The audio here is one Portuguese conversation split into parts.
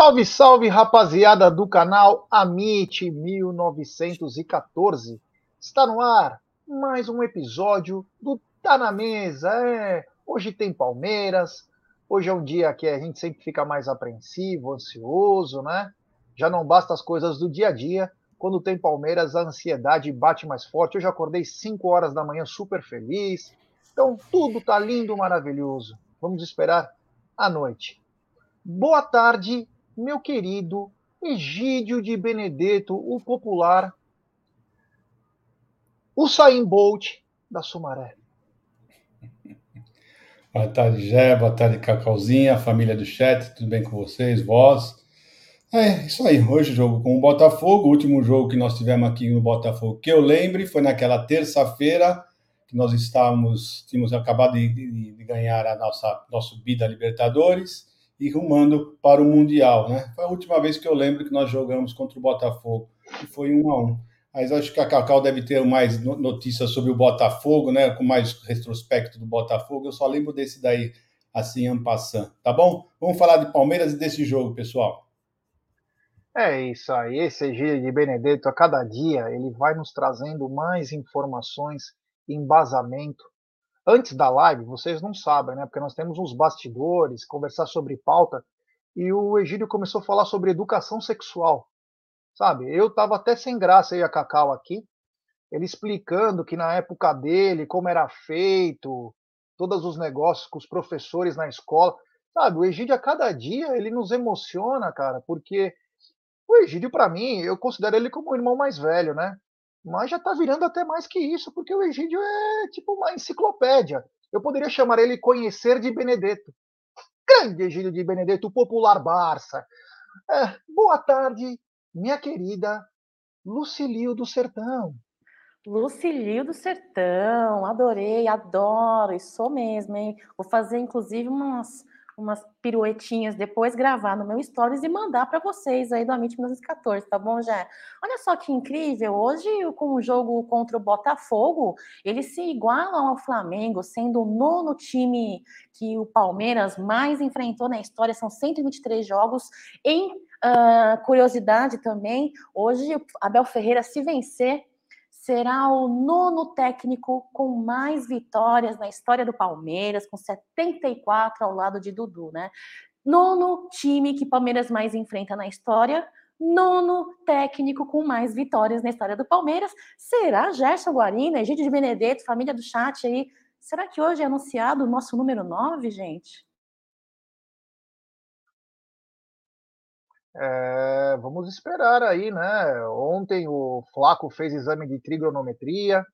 Salve, salve, rapaziada do canal Amit 1914. Está no ar mais um episódio do Tá na Mesa. É, hoje tem Palmeiras. Hoje é um dia que a gente sempre fica mais apreensivo, ansioso, né? Já não basta as coisas do dia a dia. Quando tem Palmeiras, a ansiedade bate mais forte. Hoje acordei 5 horas da manhã super feliz. Então tudo tá lindo, maravilhoso. Vamos esperar a noite. Boa tarde, meu querido Egídio de Benedetto, o popular, o Saim Bolt da Sumaré. Boa tarde, Gé, boa tarde, Cacauzinha, família do chat, tudo bem com vocês, vós? É, isso aí, hoje jogo com o Botafogo, o último jogo que nós tivemos aqui no Botafogo, que eu lembre, foi naquela terça-feira, que nós estávamos, tínhamos acabado de, de, de ganhar a nossa, nosso bida Libertadores, e rumando para o Mundial, né? Foi a última vez que eu lembro que nós jogamos contra o Botafogo, e foi um a um. Mas acho que a Cacau deve ter mais notícias sobre o Botafogo, né? Com mais retrospecto do Botafogo. Eu só lembro desse daí, assim, en passant, tá bom? Vamos falar de Palmeiras e desse jogo, pessoal. É isso aí, esse Egílio de Benedetto, a cada dia, ele vai nos trazendo mais informações, embasamento antes da live, vocês não sabem, né? Porque nós temos uns bastidores, conversar sobre pauta, e o Egídio começou a falar sobre educação sexual. Sabe? Eu tava até sem graça aí a Cacau aqui, ele explicando que na época dele, como era feito, todos os negócios com os professores na escola. Sabe, o Egídio a cada dia ele nos emociona, cara, porque o Egídio, para mim, eu considero ele como o irmão mais velho, né? Mas já está virando até mais que isso, porque o Egídio é tipo uma enciclopédia. Eu poderia chamar ele Conhecer de Benedetto. Grande Egídio de Benedetto, popular Barça. É, boa tarde, minha querida Lucilio do Sertão. Lucilio do Sertão, adorei, adoro, e sou mesmo, hein? Vou fazer inclusive umas umas piruetinhas depois, gravar no meu stories e mandar para vocês aí do Amit 1914, tá bom, Jé? Olha só que incrível, hoje com o jogo contra o Botafogo, eles se igualam ao Flamengo, sendo o nono time que o Palmeiras mais enfrentou na história, são 123 jogos em uh, curiosidade também, hoje Abel Ferreira se vencer será o nono técnico com mais vitórias na história do Palmeiras, com 74 ao lado de Dudu, né? Nono time que Palmeiras mais enfrenta na história, nono técnico com mais vitórias na história do Palmeiras. Será Gerson Guarina, Egídio de Benedetto, família do chat aí? Será que hoje é anunciado o nosso número 9, gente? É, vamos esperar aí, né? Ontem o Flaco fez exame de trigonometria,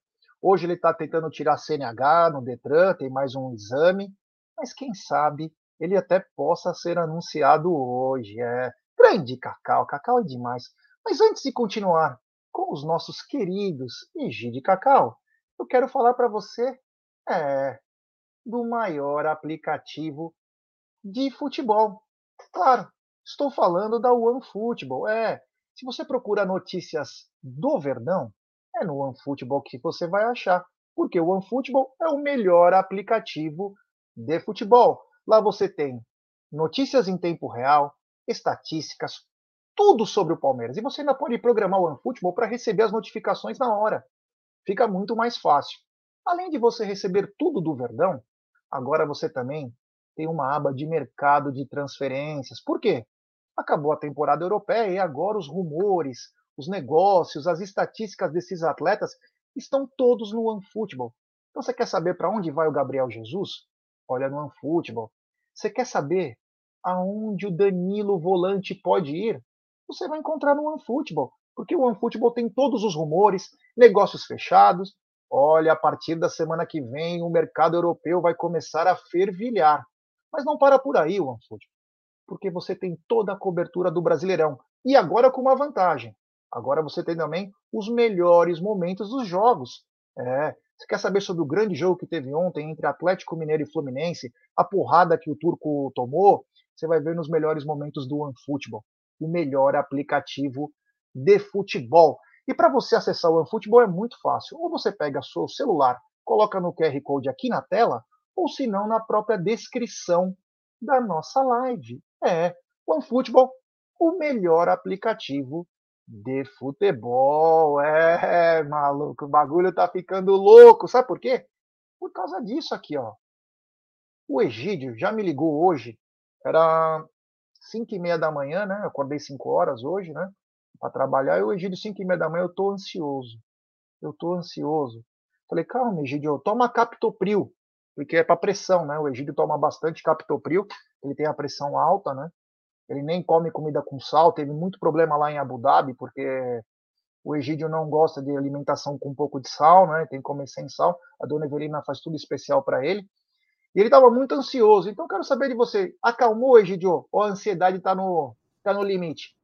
hoje ele está tentando tirar CNH no Detran, tem mais um exame, mas quem sabe ele até possa ser anunciado hoje. É grande Cacau, Cacau é demais. Mas antes de continuar com os nossos queridos Egide Cacau, eu quero falar para você é, do maior aplicativo de futebol. Claro, Estou falando da OneFootball. É, se você procura notícias do Verdão, é no OneFootball que você vai achar, porque o OneFootball é o melhor aplicativo de futebol. Lá você tem notícias em tempo real, estatísticas, tudo sobre o Palmeiras. E você ainda pode programar o OneFootball para receber as notificações na hora. Fica muito mais fácil. Além de você receber tudo do Verdão, agora você também tem uma aba de mercado de transferências. Por quê? Acabou a temporada europeia e agora os rumores, os negócios, as estatísticas desses atletas estão todos no OneFootball. Então você quer saber para onde vai o Gabriel Jesus? Olha no OneFootball. Você quer saber aonde o Danilo Volante pode ir? Você vai encontrar no OneFootball, porque o OneFootball tem todos os rumores, negócios fechados. Olha, a partir da semana que vem o mercado europeu vai começar a fervilhar. Mas não para por aí o OneFootball, porque você tem toda a cobertura do Brasileirão. E agora com uma vantagem. Agora você tem também os melhores momentos dos jogos. É, você quer saber sobre o grande jogo que teve ontem entre Atlético Mineiro e Fluminense, a porrada que o turco tomou? Você vai ver nos melhores momentos do OneFootball, o melhor aplicativo de futebol. E para você acessar o OneFootball é muito fácil. Ou você pega seu celular, coloca no QR Code aqui na tela, ou se não na própria descrição da nossa live. É, OneFootball, o melhor aplicativo de futebol. É, maluco, o bagulho tá ficando louco. Sabe por quê? Por causa disso aqui, ó. O Egídio já me ligou hoje. Era 5 e meia da manhã, né? Eu acordei 5 horas hoje, né? Para trabalhar. E o Egídio, 5 e meia da manhã, eu tô ansioso. Eu tô ansioso. Falei, calma, Egídio, toma Captopril. Porque é para pressão, né? O Egídio toma bastante Captopril. Ele tem a pressão alta, né? Ele nem come comida com sal. Teve muito problema lá em Abu Dhabi, porque o Egídio não gosta de alimentação com um pouco de sal, né? Tem que comer sem sal. A dona Evelina faz tudo especial para ele. E ele estava muito ansioso. Então, quero saber de você. Acalmou, Egidio? Ou a ansiedade está no, tá no limite?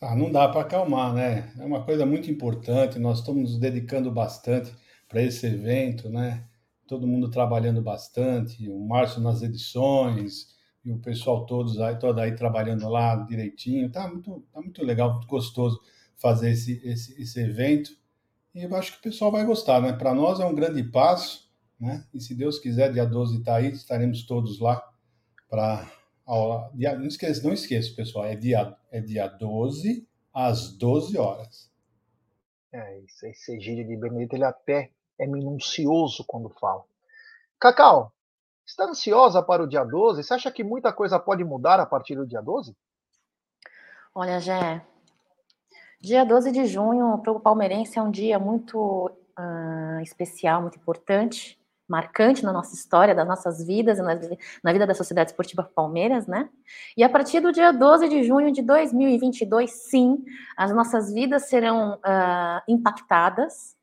Ah, não dá para acalmar, né? É uma coisa muito importante. Nós estamos nos dedicando bastante para esse evento, né? Todo mundo trabalhando bastante. O Márcio nas edições, e o pessoal todos aí, todo aí trabalhando lá direitinho. Tá muito, tá muito legal, muito gostoso fazer esse, esse, esse evento. E eu acho que o pessoal vai gostar, né? Para nós é um grande passo, né? E se Deus quiser, dia 12 está aí, estaremos todos lá para aula. Dia, não esqueça, não esqueça, pessoal, é dia, é dia 12 às 12 horas. É, esse, esse gírio de Benedito, ele até é minucioso quando fala. Cacau, Está ansiosa para o dia 12? Você acha que muita coisa pode mudar a partir do dia 12? Olha, Jé, dia 12 de junho para o palmeirense é um dia muito uh, especial, muito importante, marcante na nossa história, das nossas vidas, na, na vida da Sociedade Esportiva Palmeiras, né? E a partir do dia 12 de junho de 2022, sim, as nossas vidas serão uh, impactadas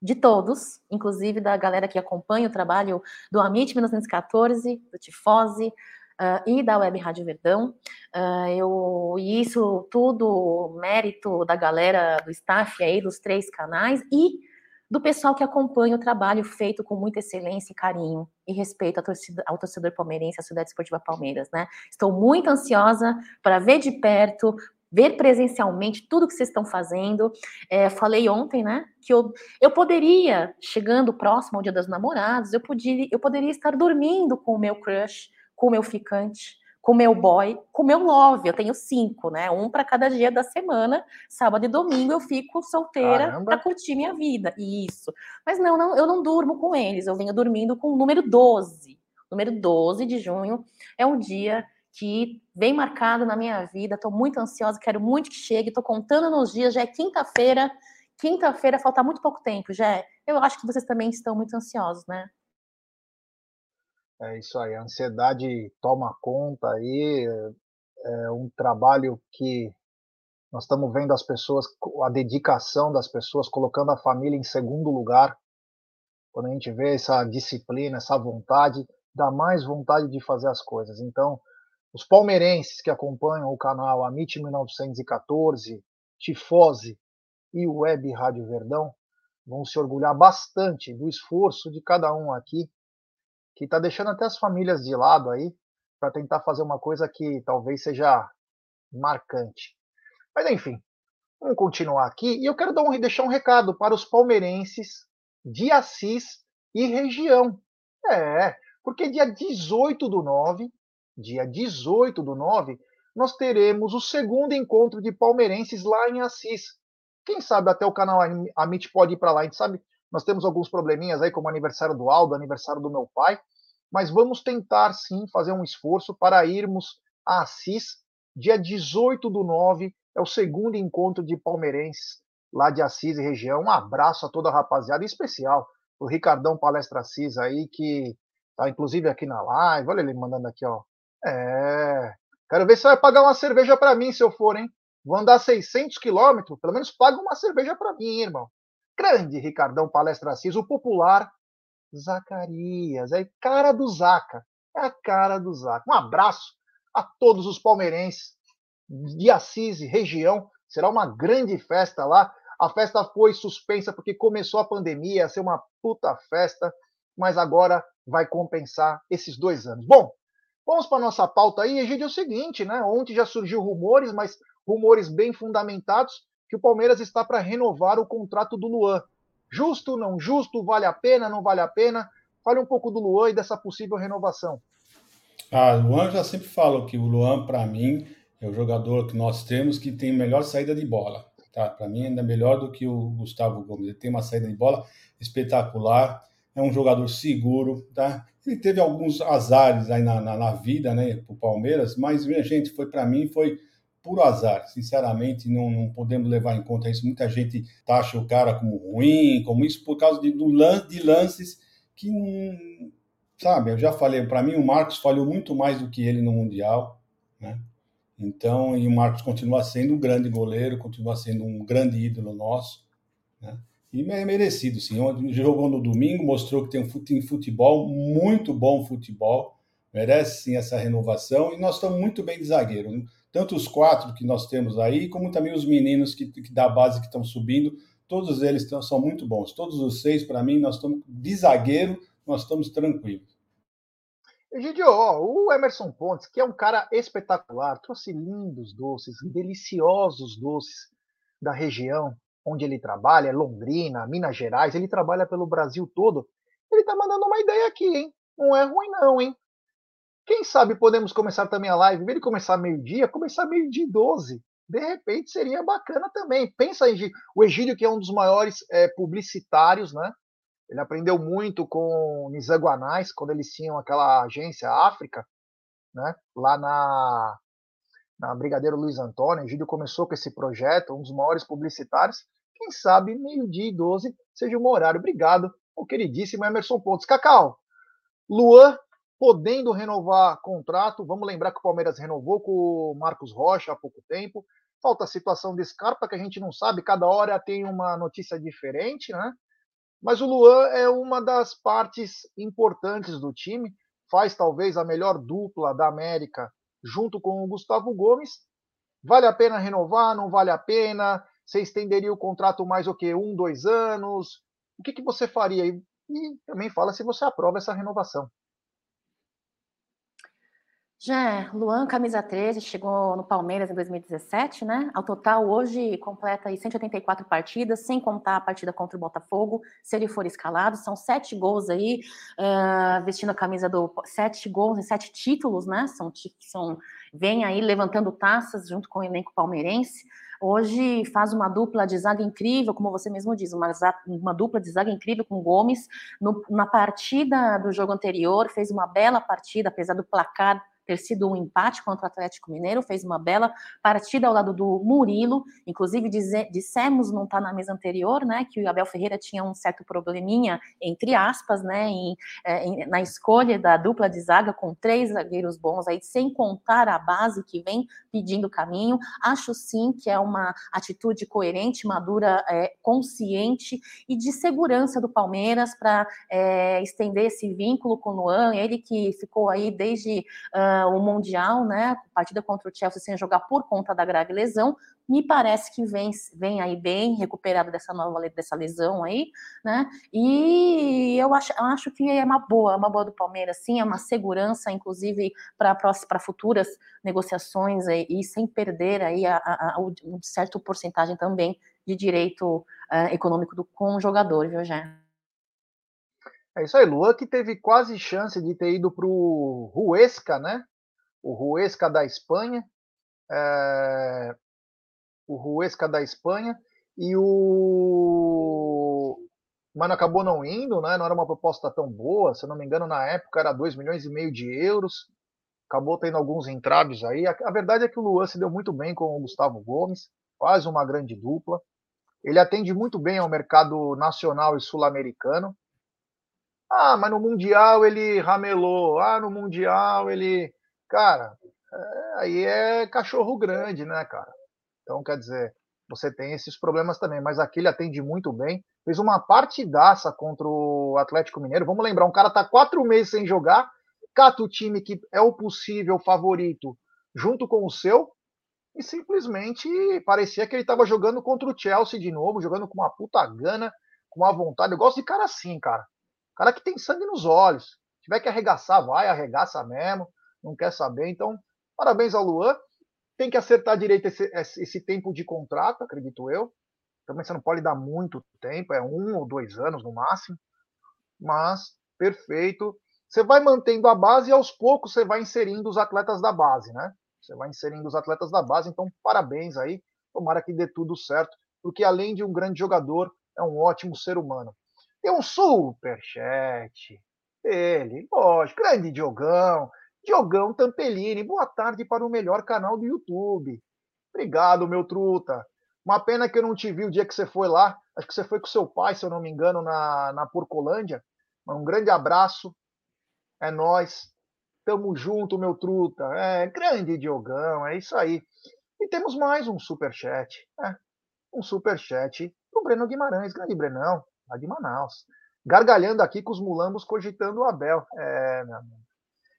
de todos, inclusive da galera que acompanha o trabalho do Amit 1914, do Tifose uh, e da Web Rádio Verdão. Uh, eu, e isso tudo mérito da galera do staff aí dos três canais e do pessoal que acompanha o trabalho feito com muita excelência e carinho e respeito ao torcedor, ao torcedor palmeirense, à Cidade Esportiva Palmeiras, né? Estou muito ansiosa para ver de perto, ver presencialmente tudo que vocês estão fazendo. É, falei ontem, né, que eu, eu poderia, chegando próximo ao Dia dos Namorados, eu, podia, eu poderia estar dormindo com o meu crush, com o meu ficante, com o meu boy, com o meu love. Eu tenho cinco, né? Um para cada dia da semana. Sábado e domingo eu fico solteira para curtir minha vida. Isso. Mas não, não, eu não durmo com eles. Eu venho dormindo com o número 12. Número 12 de junho é um dia que vem marcado na minha vida. Estou muito ansiosa, quero muito que chegue. Estou contando nos dias, já é quinta-feira. Quinta-feira falta muito pouco tempo, já. Eu acho que vocês também estão muito ansiosos, né? É isso aí, a ansiedade toma conta aí, é um trabalho que nós estamos vendo as pessoas, a dedicação das pessoas, colocando a família em segundo lugar. Quando a gente vê essa disciplina, essa vontade, dá mais vontade de fazer as coisas. Então, os palmeirenses que acompanham o canal Amit 1914, Tifose e Web Rádio Verdão vão se orgulhar bastante do esforço de cada um aqui, que está deixando até as famílias de lado aí, para tentar fazer uma coisa que talvez seja marcante. Mas enfim, vamos continuar aqui. E eu quero um, deixar um recado para os palmeirenses de Assis e região. É, porque dia 18 do 9 dia 18 do 9, nós teremos o segundo encontro de palmeirenses lá em Assis. Quem sabe até o canal Amit pode ir para lá. A gente sabe, Nós temos alguns probleminhas aí, como aniversário do Aldo, aniversário do meu pai, mas vamos tentar sim fazer um esforço para irmos a Assis, dia 18 do 9, é o segundo encontro de palmeirenses lá de Assis e região. Um abraço a toda a rapaziada, em especial o Ricardão Palestra Assis aí, que tá inclusive aqui na live. Olha ele mandando aqui, ó. É. Quero ver se vai pagar uma cerveja para mim se eu for, hein? Vou andar 600 quilômetros, pelo menos paga uma cerveja para mim, irmão. Grande Ricardão Palestra Assis, o popular Zacarias, é cara do Zaca, é a cara do Zaca. Um abraço a todos os palmeirenses de Assis e região. Será uma grande festa lá. A festa foi suspensa porque começou a pandemia, ia ser uma puta festa, mas agora vai compensar esses dois anos. Bom, vamos para nossa pauta aí. Egídio, é o seguinte, né? Ontem já surgiu rumores, mas rumores bem fundamentados, que o Palmeiras está para renovar o contrato do Luan. Justo, não justo, vale a pena, não vale a pena? Fale um pouco do Luan e dessa possível renovação. Ah, Luan já sempre falo que o Luan, para mim, é o jogador que nós temos que tem melhor saída de bola. Tá? Para mim, ainda melhor do que o Gustavo Gomes. Ele tem uma saída de bola espetacular, é um jogador seguro. Tá? Ele teve alguns azares aí na, na, na vida, né, para o Palmeiras, mas, minha gente, foi para mim, foi puro azar. Sinceramente, não, não, podemos levar em conta isso. Muita gente taxa o cara como ruim, como isso, por causa de, do, de lances que. Sabe, eu já falei, para mim o Marcos falhou muito mais do que ele no Mundial, né? Então, e o Marcos continua sendo um grande goleiro, continua sendo um grande ídolo nosso, né? E é merecido, sim. Jogou no domingo, mostrou que tem futebol, muito bom futebol, merece sim essa renovação, e nós estamos muito bem de zagueiro. Tanto os quatro que nós temos aí, como também os meninos que, que da base que estão subindo, todos eles são muito bons. Todos os seis, para mim, nós estamos de zagueiro, nós estamos tranquilos. Egidio, o Emerson Pontes, que é um cara espetacular, trouxe lindos doces, deliciosos doces da região onde ele trabalha, Londrina, Minas Gerais, ele trabalha pelo Brasil todo. Ele tá mandando uma ideia aqui, hein? Não é ruim não, hein? Quem sabe podemos começar também a live, em vez de começar meio-dia, começar meio-dia e 12. De repente seria bacana também. Pensa, Egídio, o Egídio, que é um dos maiores é, publicitários, né? Ele aprendeu muito com Nizaguanais, quando eles tinham aquela agência África, né? lá na, na Brigadeiro Luiz Antônio. O Gílio começou com esse projeto, um dos maiores publicitários. Quem sabe meio-dia e 12 seja um horário. Obrigado, o queridíssimo Emerson Pontes. Cacau, Luan podendo renovar contrato. Vamos lembrar que o Palmeiras renovou com o Marcos Rocha há pouco tempo. Falta a situação de Scarpa, que a gente não sabe, cada hora tem uma notícia diferente, né? Mas o Luan é uma das partes importantes do time, faz talvez a melhor dupla da América junto com o Gustavo Gomes. Vale a pena renovar? Não vale a pena? Você estenderia o contrato mais o quê? Um, dois anos? O que, que você faria? E também fala se você aprova essa renovação. Já, Luan, camisa 13, chegou no Palmeiras em 2017, né? Ao total, hoje, completa aí 184 partidas, sem contar a partida contra o Botafogo, se ele for escalado. São sete gols aí, uh, vestindo a camisa do... Sete gols e sete títulos, né? São, são, vem aí levantando taças junto com o elenco palmeirense. Hoje faz uma dupla de zaga incrível, como você mesmo diz, uma, uma dupla de zaga incrível com Gomes. No, na partida do jogo anterior, fez uma bela partida, apesar do placar ter sido um empate contra o Atlético Mineiro, fez uma bela partida ao lado do Murilo, inclusive dissemos, não está na mesa anterior, né, que o Abel Ferreira tinha um certo probleminha, entre aspas, né, em, é, em, na escolha da dupla de zaga com três zagueiros bons, aí sem contar a base que vem pedindo caminho, acho sim que é uma atitude coerente, madura, é, consciente e de segurança do Palmeiras para é, estender esse vínculo com o Luan, ele que ficou aí desde uh, o Mundial, né? Partida contra o Chelsea sem jogar por conta da grave lesão. Me parece que vem, vem aí bem recuperado dessa nova dessa lesão aí, né? E eu acho, eu acho que é uma boa, é uma boa do Palmeiras, sim, é uma segurança, inclusive, para futuras negociações aí, e sem perder aí a, a, a, um certo porcentagem também de direito uh, econômico do, com o jogador, viu, Jé? É isso aí, Luan que teve quase chance de ter ido para o Huesca, né? O Huesca da Espanha. É... O Huesca da Espanha. E o mas acabou não indo, né? Não era uma proposta tão boa. Se eu não me engano, na época era 2 milhões e meio de euros. Acabou tendo alguns entraves aí. A, verdade é que o Luan se deu muito bem com o Gustavo Gomes, faz uma grande dupla. Ele atende muito bem ao mercado nacional e sul-americano. Ah, mas no Mundial ele ramelou. Ah, no Mundial ele. Cara, é, aí é cachorro grande, né, cara? Então, quer dizer, você tem esses problemas também, mas aqui ele atende muito bem. Fez uma partidaça contra o Atlético Mineiro. Vamos lembrar, um cara tá quatro meses sem jogar, cata o time que é o possível favorito junto com o seu, e simplesmente parecia que ele estava jogando contra o Chelsea de novo, jogando com uma puta gana, com uma vontade. Eu gosto de cara assim, cara. Cara que tem sangue nos olhos. Se tiver que arregaçar, vai, arregaça mesmo. Não quer saber. Então, parabéns ao Luan. Tem que acertar direito esse, esse tempo de contrato, acredito eu. Também você não pode dar muito tempo, é um ou dois anos no máximo. Mas, perfeito. Você vai mantendo a base e aos poucos você vai inserindo os atletas da base, né? Você vai inserindo os atletas da base, então parabéns aí. Tomara que dê tudo certo, porque além de um grande jogador, é um ótimo ser humano. Tem um superchat. Ele, lógico, grande Diogão. Diogão Tampelini, boa tarde para o melhor canal do YouTube. Obrigado, meu truta. Uma pena que eu não te vi o dia que você foi lá. Acho que você foi com seu pai, se eu não me engano, na, na Porcolândia. Um grande abraço. É nós. Tamo junto, meu truta. É, grande Diogão, é isso aí. E temos mais um superchat. É, um superchat do Breno Guimarães. Grande Brenão, lá de Manaus. Gargalhando aqui com os mulambos cogitando o Abel. É, meu amigo.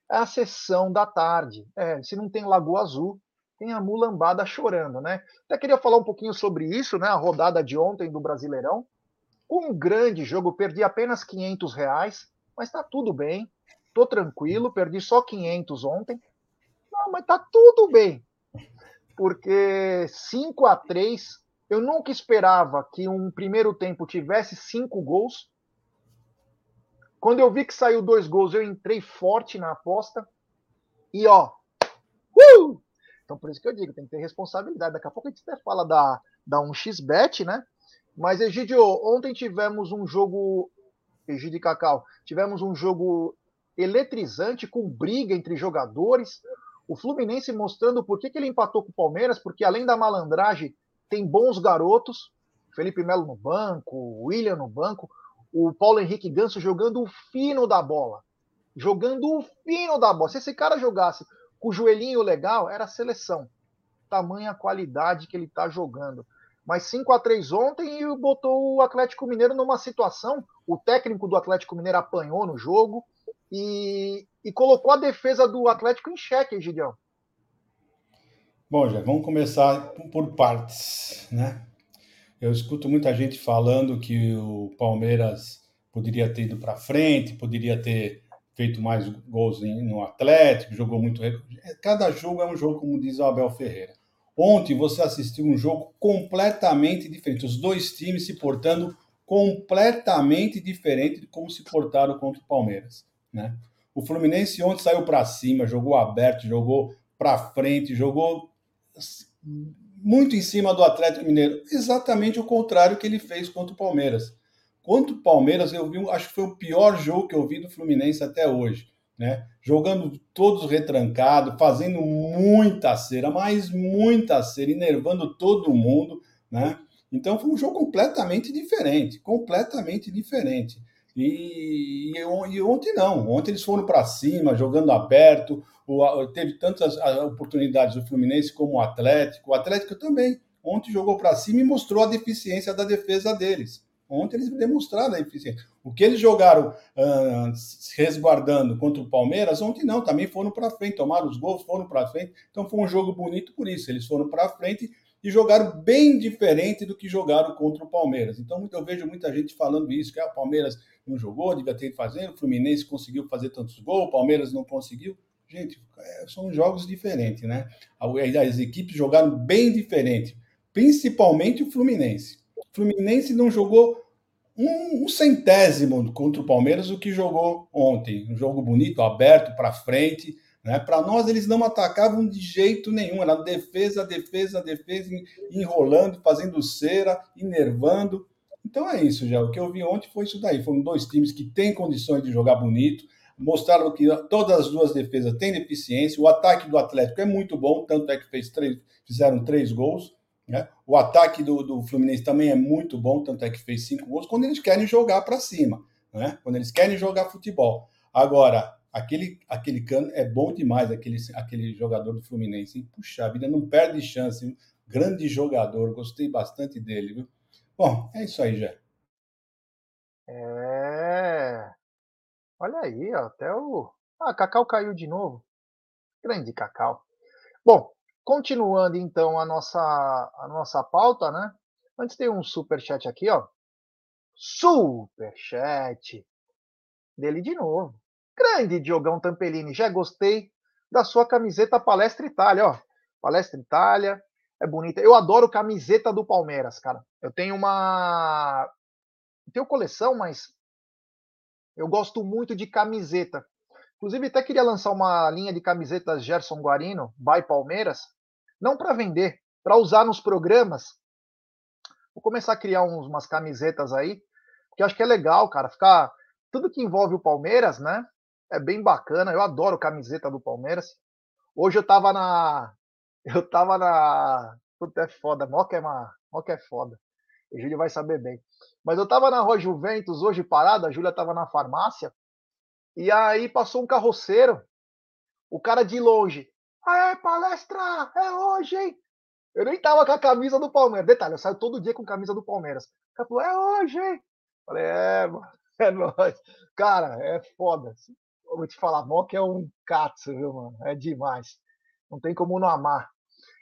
É a sessão da tarde. É, se não tem Lagoa Azul, tem a mulambada chorando, né? Até queria falar um pouquinho sobre isso, né? A rodada de ontem do Brasileirão. Um grande jogo, perdi apenas 500 reais, mas tá tudo bem. Tô tranquilo, perdi só 500 ontem. Não, mas tá tudo bem. Porque 5 a 3 eu nunca esperava que um primeiro tempo tivesse cinco gols. Quando eu vi que saiu dois gols, eu entrei forte na aposta. E ó, uh! então por isso que eu digo, tem que ter responsabilidade. Daqui a pouco a gente até fala da, da 1xBet, né? Mas, Egidio, ontem tivemos um jogo. Egidio Cacau, tivemos um jogo eletrizante, com briga entre jogadores. O Fluminense mostrando por que, que ele empatou com o Palmeiras, porque além da malandragem, tem bons garotos. Felipe Melo no banco, William no banco, o Paulo Henrique Ganso jogando o fino da bola. Jogando o fino da bola. Se esse cara jogasse com o joelhinho legal, era seleção. Tamanha qualidade que ele está jogando. Mas 5 a 3 ontem e botou o Atlético Mineiro numa situação. O técnico do Atlético Mineiro apanhou no jogo e, e colocou a defesa do Atlético em xeque, Gideão. Bom, já vamos começar por partes, né? Eu escuto muita gente falando que o Palmeiras poderia ter ido para frente, poderia ter feito mais gols no Atlético, jogou muito. Cada jogo é um jogo, como diz o Abel Ferreira. Ontem você assistiu um jogo completamente diferente, os dois times se portando completamente diferente de como se portaram contra o Palmeiras. Né? O Fluminense ontem saiu para cima, jogou aberto, jogou para frente, jogou muito em cima do Atlético Mineiro. Exatamente o contrário que ele fez contra o Palmeiras. Contra o Palmeiras, eu vi, acho que foi o pior jogo que eu vi do Fluminense até hoje. Né? Jogando todos retrancados, fazendo muita cera, mas muita cera, enervando todo mundo. Né? Então foi um jogo completamente diferente, completamente diferente. E, e, e, ontem não, ontem eles foram para cima, jogando aberto. O, teve tantas oportunidades o Fluminense como o Atlético. O Atlético também. Ontem jogou para cima e mostrou a deficiência da defesa deles. Ontem eles demonstraram a eficiência. O que eles jogaram uh, resguardando contra o Palmeiras, ontem não, também foram para frente, tomaram os gols, foram para frente. Então foi um jogo bonito por isso. Eles foram para frente e jogaram bem diferente do que jogaram contra o Palmeiras. Então eu vejo muita gente falando isso, que ah, o Palmeiras não jogou, devia ter fazendo, o Fluminense conseguiu fazer tantos gols, o Palmeiras não conseguiu. Gente, é, são jogos diferentes, né? As equipes jogaram bem diferente, principalmente o Fluminense. O Fluminense não jogou um, um centésimo contra o Palmeiras o que jogou ontem. Um jogo bonito, aberto, para frente. Né? Para nós, eles não atacavam de jeito nenhum. Era defesa, defesa, defesa, enrolando, fazendo cera, enervando. Então é isso, já. O que eu vi ontem foi isso daí. Foram dois times que têm condições de jogar bonito, mostraram que todas as duas defesas têm deficiência. O ataque do Atlético é muito bom, tanto é que fez três, fizeram três gols. Né? O ataque do, do Fluminense também é muito bom, tanto é que fez cinco gols, quando eles querem jogar para cima, né? quando eles querem jogar futebol. Agora, aquele, aquele cano é bom demais, aquele, aquele jogador do Fluminense. Hein? Puxa a vida, não perde chance. Hein? Grande jogador, gostei bastante dele. Viu? Bom, é isso aí, já. É. Olha aí, ó, até o. Ah, Cacau caiu de novo. Grande Cacau. Bom, continuando então a nossa, a nossa pauta, né? Antes tem um super chat aqui, ó. Super chat dele de novo. Grande Diogão Tampelini, já gostei da sua camiseta Palestra Itália, ó. Palestra Itália, é bonita. Eu adoro camiseta do Palmeiras, cara. Eu tenho uma. Eu tenho coleção, mas eu gosto muito de camiseta. Inclusive, até queria lançar uma linha de camisetas Gerson Guarino, by Palmeiras, não para vender, para usar nos programas. Vou começar a criar uns, umas camisetas aí, porque acho que é legal, cara, ficar. Tudo que envolve o Palmeiras, né? É bem bacana. Eu adoro camiseta do Palmeiras. Hoje eu tava na. Eu tava na. Puta, é foda. Moca é, uma... É foda. O Júlio vai saber bem. Mas eu tava na Rua Juventus hoje parada, a Júlia tava na farmácia, e aí passou um carroceiro, o cara de longe. Aê, palestra! É hoje, hein? Eu nem tava com a camisa do Palmeiras. Detalhe, eu saio todo dia com camisa do Palmeiras. O cara falou, é hoje, hein? Falei, é, mano, é nóis. Cara, é foda. Eu vou te falar, Moca é um katsu, viu, mano? É demais. Não tem como não amar.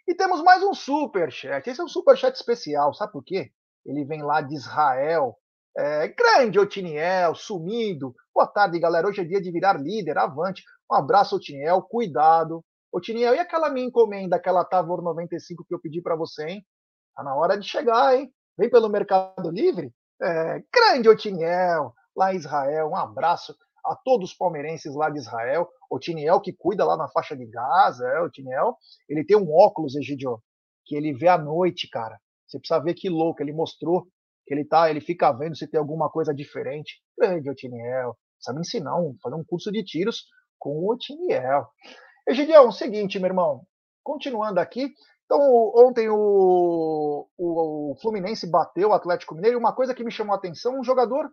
E temos mais um super chat. Esse é um super chat especial, sabe por quê? Ele vem lá de Israel. É, grande Otiniel, sumido. Boa tarde, galera. Hoje é dia de virar líder. Avante. Um abraço, Otiniel. Cuidado. Otiniel, e aquela minha encomenda, aquela Tavor 95 que eu pedi para você, hein? Tá na hora de chegar, hein? Vem pelo Mercado Livre. É, grande Otiniel, lá em Israel. Um abraço a todos os palmeirenses lá de Israel. O Tiniel que cuida lá na faixa de Gaza, é, o Tiniel, ele tem um óculos, Egidio, que ele vê à noite, cara. Você precisa ver que louco, ele mostrou que ele tá, ele fica vendo se tem alguma coisa diferente. Grande Otiniel, me ensinar, um, fazer um curso de tiros com o Otiniel. Egidião, seguinte, meu irmão, continuando aqui, então ontem o, o, o Fluminense bateu o Atlético Mineiro e uma coisa que me chamou a atenção, um jogador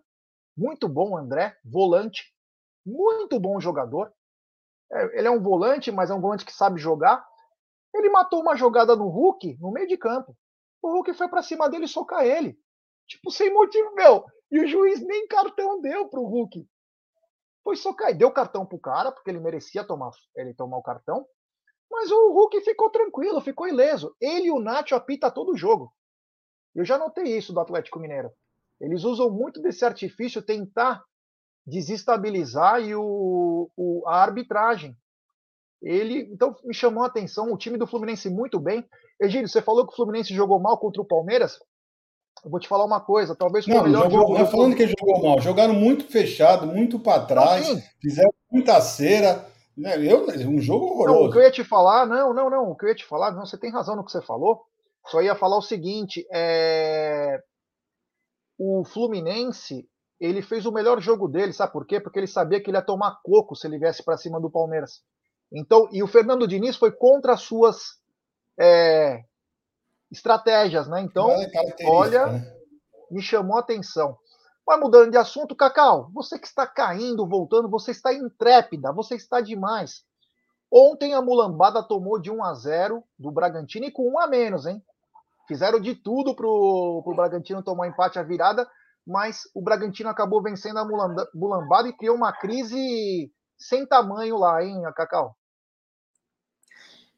muito bom, André, volante, muito bom jogador. É, ele é um volante, mas é um volante que sabe jogar. Ele matou uma jogada no Hulk no meio de campo. O Hulk foi para cima dele socar ele. Tipo, sem motivo, meu. E o juiz nem cartão deu pro Hulk. Foi socar. E deu cartão pro cara, porque ele merecia tomar, ele tomar o cartão. Mas o Hulk ficou tranquilo, ficou ileso. Ele e o Nacho apita todo o jogo. Eu já notei isso do Atlético Mineiro. Eles usam muito desse artifício tentar desestabilizar e o, o, a arbitragem. Ele, então, me chamou a atenção o time do Fluminense muito bem. Egílio, você falou que o Fluminense jogou mal contra o Palmeiras. Eu vou te falar uma coisa, talvez foi o melhor jogou, jogo. Não falando que jogou mal, jogaram muito fechado, muito para trás, não, fizeram muita cera. Né? Eu, um jogo horroroso. Não, o que eu ia te falar, não, não, não. O que eu ia te falar, não, você tem razão no que você falou. Só ia falar o seguinte: é... o Fluminense ele fez o melhor jogo dele, sabe por quê? Porque ele sabia que ele ia tomar coco se ele viesse para cima do Palmeiras. Então, e o Fernando Diniz foi contra as suas é, estratégias, né? Então, olha, né? me chamou a atenção. Mas mudando de assunto, Cacau, você que está caindo, voltando, você está intrépida, você está demais. Ontem a mulambada tomou de 1 a 0 do Bragantino e com um a menos, hein? Fizeram de tudo para o Bragantino tomar empate a virada, mas o Bragantino acabou vencendo a mulambada e criou uma crise sem tamanho lá, hein, Cacau?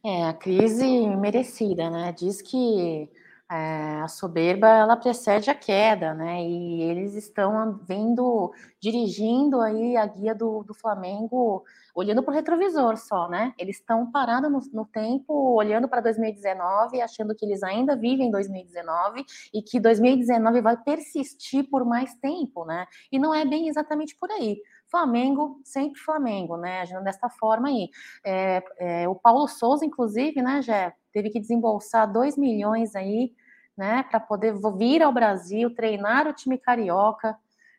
É, a crise merecida, né? Diz que é, a soberba ela precede a queda, né? E eles estão vindo, dirigindo aí a guia do, do Flamengo, olhando para o retrovisor só, né? Eles estão parados no, no, tempo, olhando para 2019, achando que eles ainda vivem 2019 e que 2019 vai persistir por mais tempo, né? E não é bem exatamente por aí. Flamengo, sempre Flamengo, né? Agindo dessa forma aí. É, é, o Paulo Souza, inclusive, né, já teve que desembolsar 2 milhões aí né, para poder vir ao Brasil, treinar o time carioca.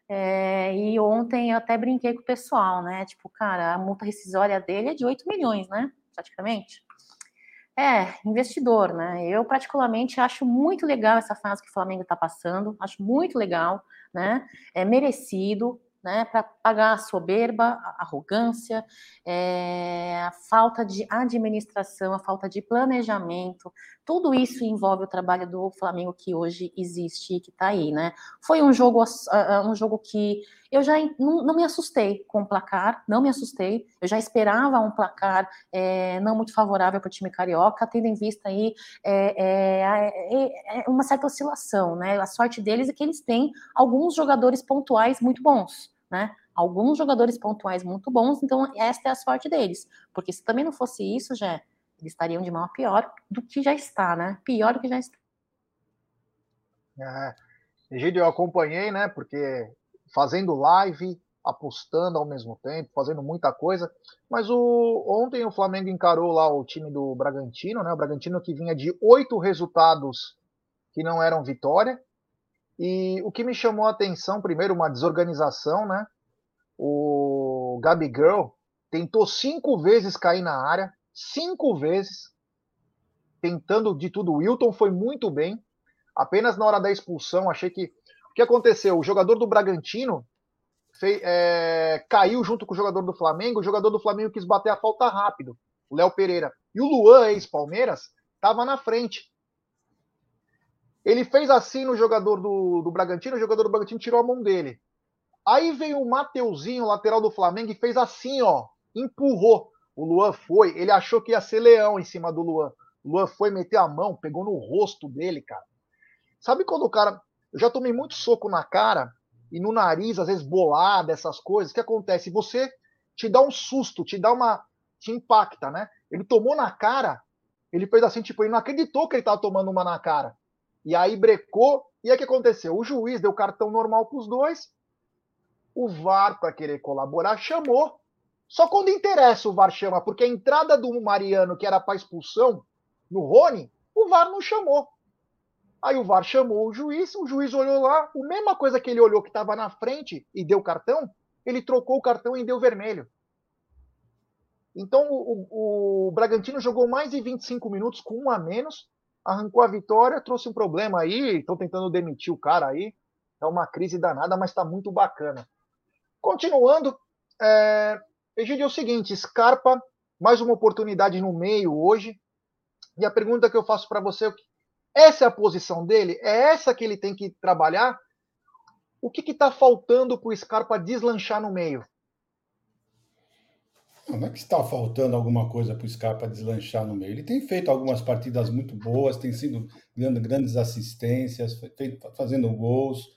É, e ontem eu até brinquei com o pessoal, né? Tipo, cara, a multa rescisória dele é de 8 milhões, né? Praticamente. É, investidor, né? Eu, particularmente, acho muito legal essa fase que o Flamengo está passando, acho muito legal, né? É merecido, né, para pagar a soberba, a arrogância, é, a falta de administração, a falta de planejamento, tudo isso envolve o trabalho do Flamengo que hoje existe e que está aí, né? Foi um jogo, uh, um jogo que eu já não, não, me assustei com o placar, não me assustei, eu já esperava um placar é, não muito favorável para o time carioca, tendo em vista aí é, uma certa oscilação, né? A sorte deles é que eles têm alguns jogadores pontuais muito bons, né? Alguns jogadores pontuais muito bons, então esta é a sorte deles. Porque se também não fosse isso, já eles estariam de mal a pior do que já está, né? Pior do que já está. É, eu acompanhei, né? Porque fazendo live, apostando ao mesmo tempo, fazendo muita coisa. Mas o, ontem o Flamengo encarou lá o time do Bragantino, né? O Bragantino que vinha de oito resultados que não eram vitória. E o que me chamou a atenção, primeiro, uma desorganização, né? O Gabigirl tentou cinco vezes cair na área, cinco vezes, tentando de tudo. O Wilton foi muito bem. Apenas na hora da expulsão, achei que. O que aconteceu? O jogador do Bragantino fez, é, caiu junto com o jogador do Flamengo. O jogador do Flamengo quis bater a falta rápido, o Léo Pereira. E o Luan, ex-Palmeiras, estava na frente. Ele fez assim no jogador do, do Bragantino, o jogador do Bragantino tirou a mão dele. Aí veio o Mateuzinho, lateral do Flamengo, e fez assim, ó, empurrou. O Luan foi, ele achou que ia ser leão em cima do Luan. O Luan foi meter a mão, pegou no rosto dele, cara. Sabe quando o cara. Eu já tomei muito soco na cara e no nariz, às vezes bolada, essas coisas. O que acontece? Você te dá um susto, te dá uma. te impacta, né? Ele tomou na cara, ele fez assim, tipo, ele não acreditou que ele tava tomando uma na cara. E aí brecou. E aí o que aconteceu? O juiz deu cartão normal para os dois. O VAR, para querer colaborar, chamou. Só quando interessa o VAR chama, porque a entrada do Mariano, que era para expulsão, no Rony, o VAR não chamou. Aí o VAR chamou o juiz, o juiz olhou lá, a mesma coisa que ele olhou que estava na frente e deu cartão, ele trocou o cartão e deu vermelho. Então o, o, o Bragantino jogou mais de 25 minutos com um a menos, arrancou a vitória, trouxe um problema aí, estão tentando demitir o cara aí. É uma crise danada, mas está muito bacana. Continuando, é... Egídio, é o seguinte: Scarpa, mais uma oportunidade no meio hoje. E a pergunta que eu faço para você é: essa é a posição dele? É essa que ele tem que trabalhar? O que está faltando para o Scarpa deslanchar no meio? Não é que está faltando alguma coisa para o Scarpa deslanchar no meio. Ele tem feito algumas partidas muito boas, tem sido dando grandes assistências, fazendo gols.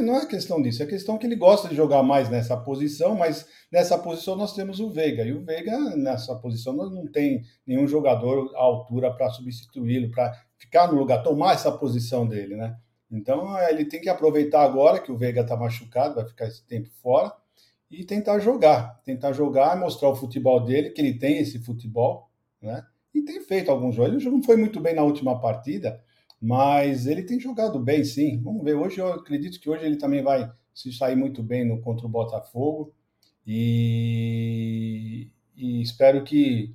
Não é questão disso, é questão que ele gosta de jogar mais nessa posição, mas nessa posição nós temos o Veiga. E o Veiga, nessa posição, nós não tem nenhum jogador à altura para substituí-lo, para ficar no lugar, tomar essa posição dele, né? Então ele tem que aproveitar agora que o Veiga está machucado, vai ficar esse tempo fora e tentar jogar, tentar jogar, mostrar o futebol dele, que ele tem esse futebol, né? E tem feito alguns jogos. Ele não foi muito bem na última partida, mas ele tem jogado bem, sim. Vamos ver. Hoje eu acredito que hoje ele também vai se sair muito bem no contra o Botafogo e, e espero que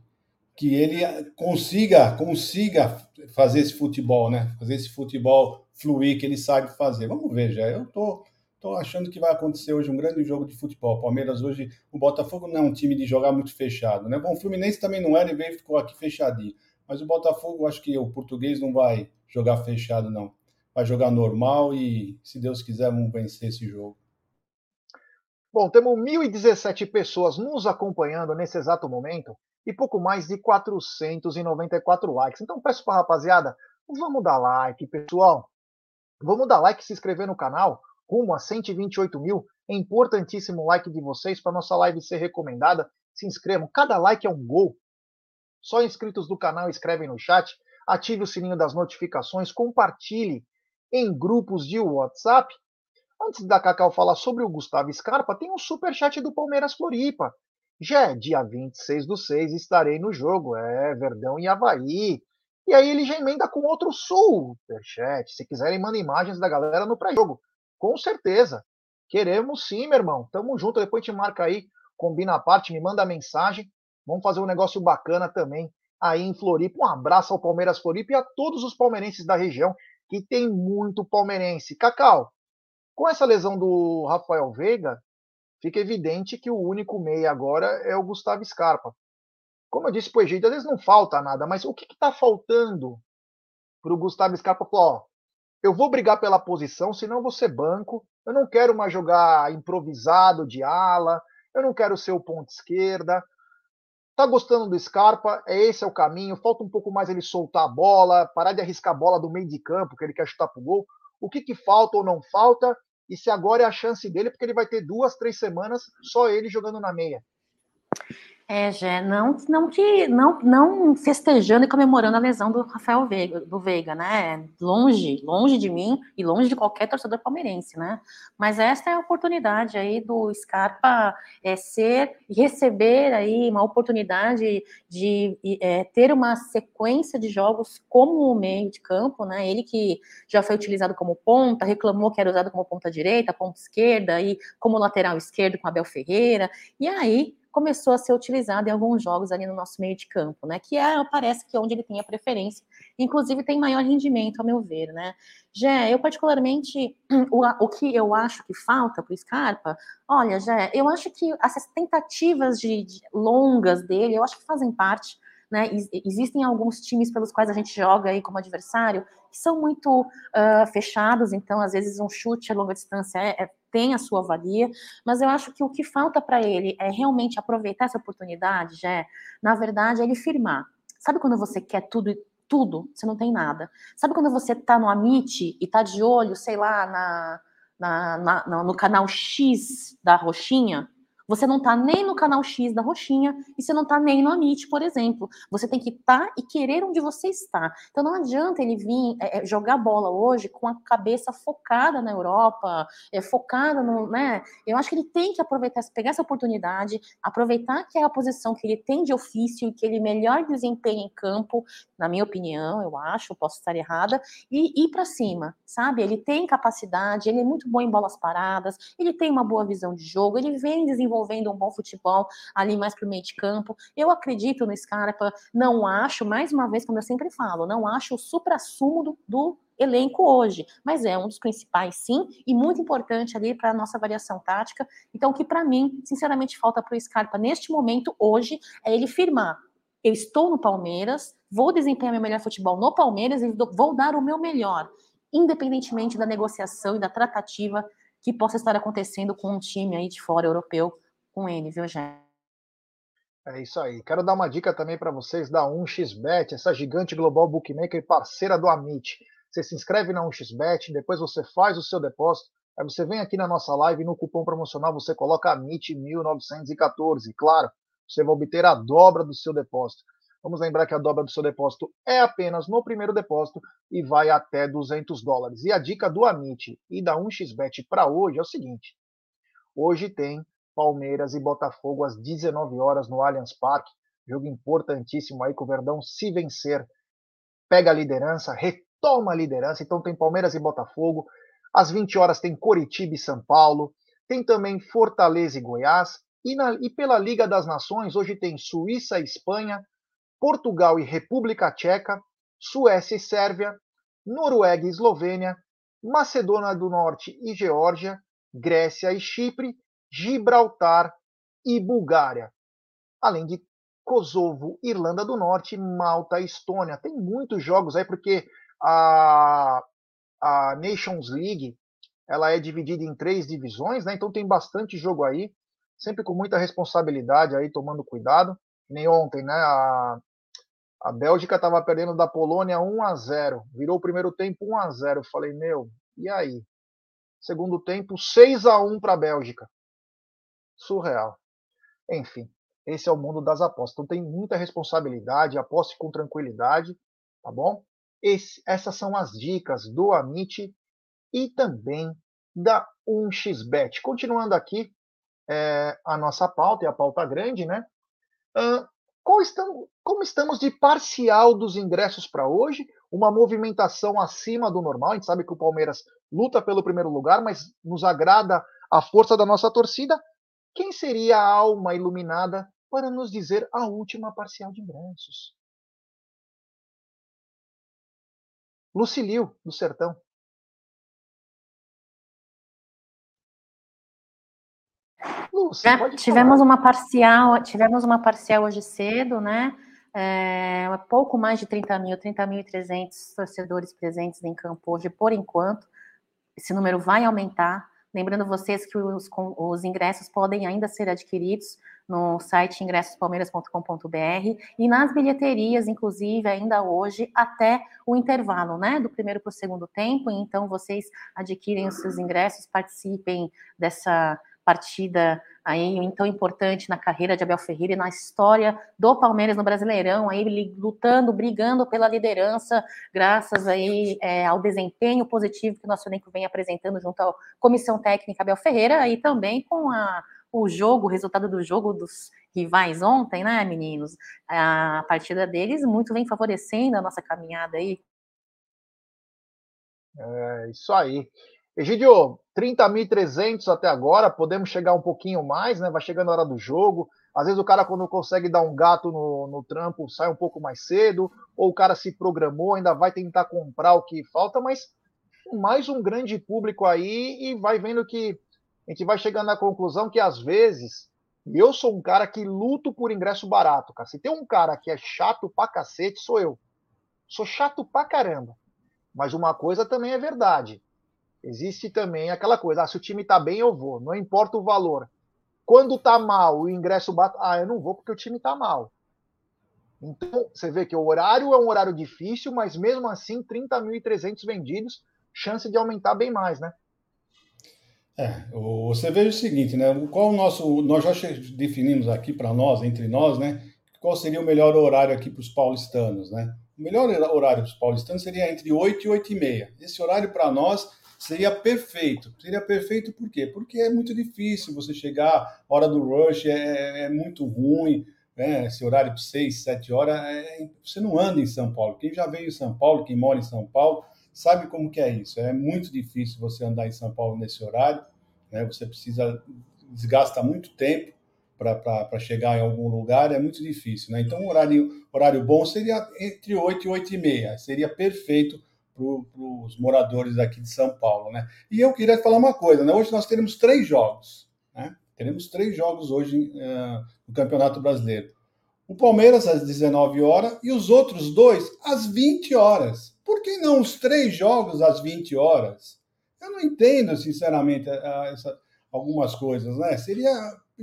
que ele consiga consiga fazer esse futebol, né? Fazer esse futebol fluir que ele sabe fazer. Vamos ver, já. Eu tô Estou achando que vai acontecer hoje um grande jogo de futebol. Palmeiras hoje, o Botafogo não é um time de jogar muito fechado, né? Bom, o Fluminense também não era e veio ficou aqui fechadinho. Mas o Botafogo, acho que o português não vai jogar fechado, não. Vai jogar normal e, se Deus quiser, vamos vencer esse jogo. Bom, temos 1.017 pessoas nos acompanhando nesse exato momento e pouco mais de 494 likes. Então peço para a rapaziada, vamos dar like, pessoal. Vamos dar like se inscrever no canal rumo a 128 mil. É importantíssimo o like de vocês para nossa live ser recomendada. Se inscrevam, cada like é um gol. Só inscritos do canal escrevem no chat, ative o sininho das notificações, compartilhe em grupos de WhatsApp. Antes da Cacau falar sobre o Gustavo Scarpa, tem um super chat do Palmeiras Floripa. Já é dia 26 do 6, estarei no jogo. É, Verdão e Havaí. E aí ele já emenda com outro superchat. Se quiserem, manda imagens da galera no pré-jogo. Com certeza. Queremos sim, meu irmão. Tamo junto. Depois a gente marca aí, combina a parte, me manda mensagem. Vamos fazer um negócio bacana também aí em Floripa. Um abraço ao Palmeiras Floripa e a todos os palmeirenses da região, que tem muito palmeirense. Cacau, com essa lesão do Rafael Veiga, fica evidente que o único meia agora é o Gustavo Scarpa. Como eu disse para o Egito, às vezes não falta nada, mas o que está faltando para o Gustavo Scarpa falar, ó, eu vou brigar pela posição, senão vou ser banco, eu não quero mais jogar improvisado de ala, eu não quero ser o ponto esquerda. Tá gostando do Scarpa? É esse é o caminho. Falta um pouco mais ele soltar a bola, parar de arriscar a bola do meio de campo, que ele quer chutar pro gol. O que, que falta ou não falta? E se agora é a chance dele, porque ele vai ter duas, três semanas só ele jogando na meia. É, Gé, não, não, que, não, não festejando e comemorando a lesão do Rafael Veiga, do Veiga, né? Longe, longe de mim e longe de qualquer torcedor palmeirense, né? Mas esta é a oportunidade aí do Scarpa é, ser e receber aí uma oportunidade de é, ter uma sequência de jogos como meio de campo, né? Ele que já foi utilizado como ponta, reclamou que era usado como ponta direita, ponta esquerda e como lateral esquerdo com Abel Ferreira, e aí começou a ser utilizado em alguns jogos ali no nosso meio de campo, né? Que é, parece que é onde ele tem a preferência, inclusive tem maior rendimento, a meu ver, né? Jé, eu particularmente, o, o que eu acho que falta para o Scarpa, olha, Jé, eu acho que essas tentativas de, de longas dele, eu acho que fazem parte né? Existem alguns times pelos quais a gente joga aí como adversário que são muito uh, fechados, então às vezes um chute a longa distância é, é, tem a sua valia, mas eu acho que o que falta para ele é realmente aproveitar essa oportunidade, já na verdade, é ele firmar. Sabe quando você quer tudo tudo, você não tem nada. Sabe quando você tá no Amit e tá de olho, sei lá, na, na, na, no canal X da roxinha? Você não está nem no canal X da Roxinha e você não está nem no Amit, por exemplo. Você tem que estar tá e querer onde você está. Então não adianta ele vir é, é, jogar bola hoje com a cabeça focada na Europa, é, focada no. Né? Eu acho que ele tem que aproveitar, pegar essa oportunidade, aproveitar que é a posição que ele tem de ofício e que ele melhor desempenha em campo, na minha opinião, eu acho, posso estar errada, e ir para cima, sabe? Ele tem capacidade, ele é muito bom em bolas paradas, ele tem uma boa visão de jogo, ele vem desenvolvendo desenvolvendo um bom futebol ali mais para o meio de campo. Eu acredito no Scarpa, não acho, mais uma vez, como eu sempre falo, não acho o supra-sumo do, do elenco hoje, mas é um dos principais, sim, e muito importante ali para a nossa variação tática. Então, o que para mim, sinceramente, falta para o Scarpa neste momento, hoje, é ele firmar. Eu estou no Palmeiras, vou desempenhar meu melhor futebol no Palmeiras e vou dar o meu melhor, independentemente da negociação e da tratativa que possa estar acontecendo com um time aí de fora europeu com ele, viu, Jé? É isso aí. Quero dar uma dica também para vocês da 1xBet, essa gigante global bookmaker parceira do Amit. Você se inscreve na 1xBet, depois você faz o seu depósito, aí você vem aqui na nossa live no cupom promocional você coloca AMIT1914. Claro, você vai obter a dobra do seu depósito. Vamos lembrar que a dobra do seu depósito é apenas no primeiro depósito e vai até 200 dólares. E a dica do Amit e da 1xBet para hoje é o seguinte: hoje tem Palmeiras e Botafogo às 19 horas no Allianz Parque. Jogo importantíssimo aí que o Verdão, se vencer, pega a liderança, retoma a liderança. Então tem Palmeiras e Botafogo. Às 20 horas tem Coritiba e São Paulo. Tem também Fortaleza e Goiás. E, na, e pela Liga das Nações, hoje tem Suíça e Espanha, Portugal e República Tcheca, Suécia e Sérvia, Noruega e Eslovênia, Macedônia do Norte e Geórgia, Grécia e Chipre Gibraltar e Bulgária, além de Kosovo, Irlanda do Norte, Malta, Estônia. Tem muitos jogos aí porque a, a Nations League ela é dividida em três divisões, né? Então tem bastante jogo aí, sempre com muita responsabilidade aí, tomando cuidado. Nem ontem, né? A, a Bélgica estava perdendo da Polônia 1 a 0, virou o primeiro tempo 1 a 0. Eu falei, meu, e aí? Segundo tempo 6 a 1 para a Bélgica surreal. Enfim, esse é o mundo das apostas. Então tem muita responsabilidade, aposte com tranquilidade, tá bom? Esse, essas são as dicas do Amit e também da 1xBet. Continuando aqui é, a nossa pauta, e a pauta grande, né? Uh, estão, como estamos de parcial dos ingressos para hoje, uma movimentação acima do normal. A gente sabe que o Palmeiras luta pelo primeiro lugar, mas nos agrada a força da nossa torcida. Quem seria a alma iluminada para nos dizer a última parcial de ingressos? Lucilio, do Sertão. Lúcia, tivemos falar. uma parcial, tivemos uma parcial hoje cedo, né? é, pouco mais de 30 mil, 30.300 torcedores presentes em campo hoje, por enquanto. Esse número vai aumentar. Lembrando vocês que os, os ingressos podem ainda ser adquiridos no site ingressospalmeiras.com.br e nas bilheterias, inclusive, ainda hoje, até o intervalo, né, do primeiro para o segundo tempo. Então, vocês adquirem os seus ingressos, participem dessa partida aí tão importante na carreira de Abel Ferreira e na história do Palmeiras no Brasileirão, aí lutando, brigando pela liderança, graças aí é, ao desempenho positivo que o nosso elenco vem apresentando junto à comissão técnica Abel Ferreira e também com a, o jogo, o resultado do jogo dos rivais ontem, né, meninos? A partida deles muito vem favorecendo a nossa caminhada aí. É isso aí. Egidio, 30.300 até agora, podemos chegar um pouquinho mais, né? Vai chegando a hora do jogo. Às vezes o cara, quando consegue dar um gato no, no trampo, sai um pouco mais cedo, ou o cara se programou, ainda vai tentar comprar o que falta, mas mais um grande público aí e vai vendo que a gente vai chegando à conclusão que às vezes eu sou um cara que luto por ingresso barato, cara. Se tem um cara que é chato pra cacete, sou eu. Sou chato pra caramba. Mas uma coisa também é verdade Existe também aquela coisa, ah, se o time tá bem, eu vou, não importa o valor. Quando tá mal, o ingresso bate, ah, eu não vou porque o time tá mal. Então, você vê que o horário é um horário difícil, mas mesmo assim, 30.300 vendidos, chance de aumentar bem mais, né? É, você veja o seguinte, né? Qual o nosso. Nós já definimos aqui para nós, entre nós, né? Qual seria o melhor horário aqui para os paulistanos, né? O melhor horário para os paulistanos seria entre 8 e 8 e meia. Esse horário para nós seria perfeito. Seria perfeito por quê? Porque é muito difícil você chegar, hora do rush é, é muito ruim, né? esse horário de 6, 7 horas, é, você não anda em São Paulo. Quem já veio em São Paulo, quem mora em São Paulo, sabe como que é isso. É muito difícil você andar em São Paulo nesse horário, né? você precisa, desgasta muito tempo para chegar em algum lugar, é muito difícil. Né? Então, o horário, horário bom seria entre 8 e 8 e meia, seria perfeito para os moradores aqui de São Paulo, né? E eu queria falar uma coisa, né? Hoje nós teremos três jogos, né? Teremos três jogos hoje uh, no Campeonato Brasileiro. O Palmeiras às 19 horas e os outros dois às 20 horas. Por que não os três jogos às 20 horas? Eu não entendo, sinceramente, essa, algumas coisas, né? Seria,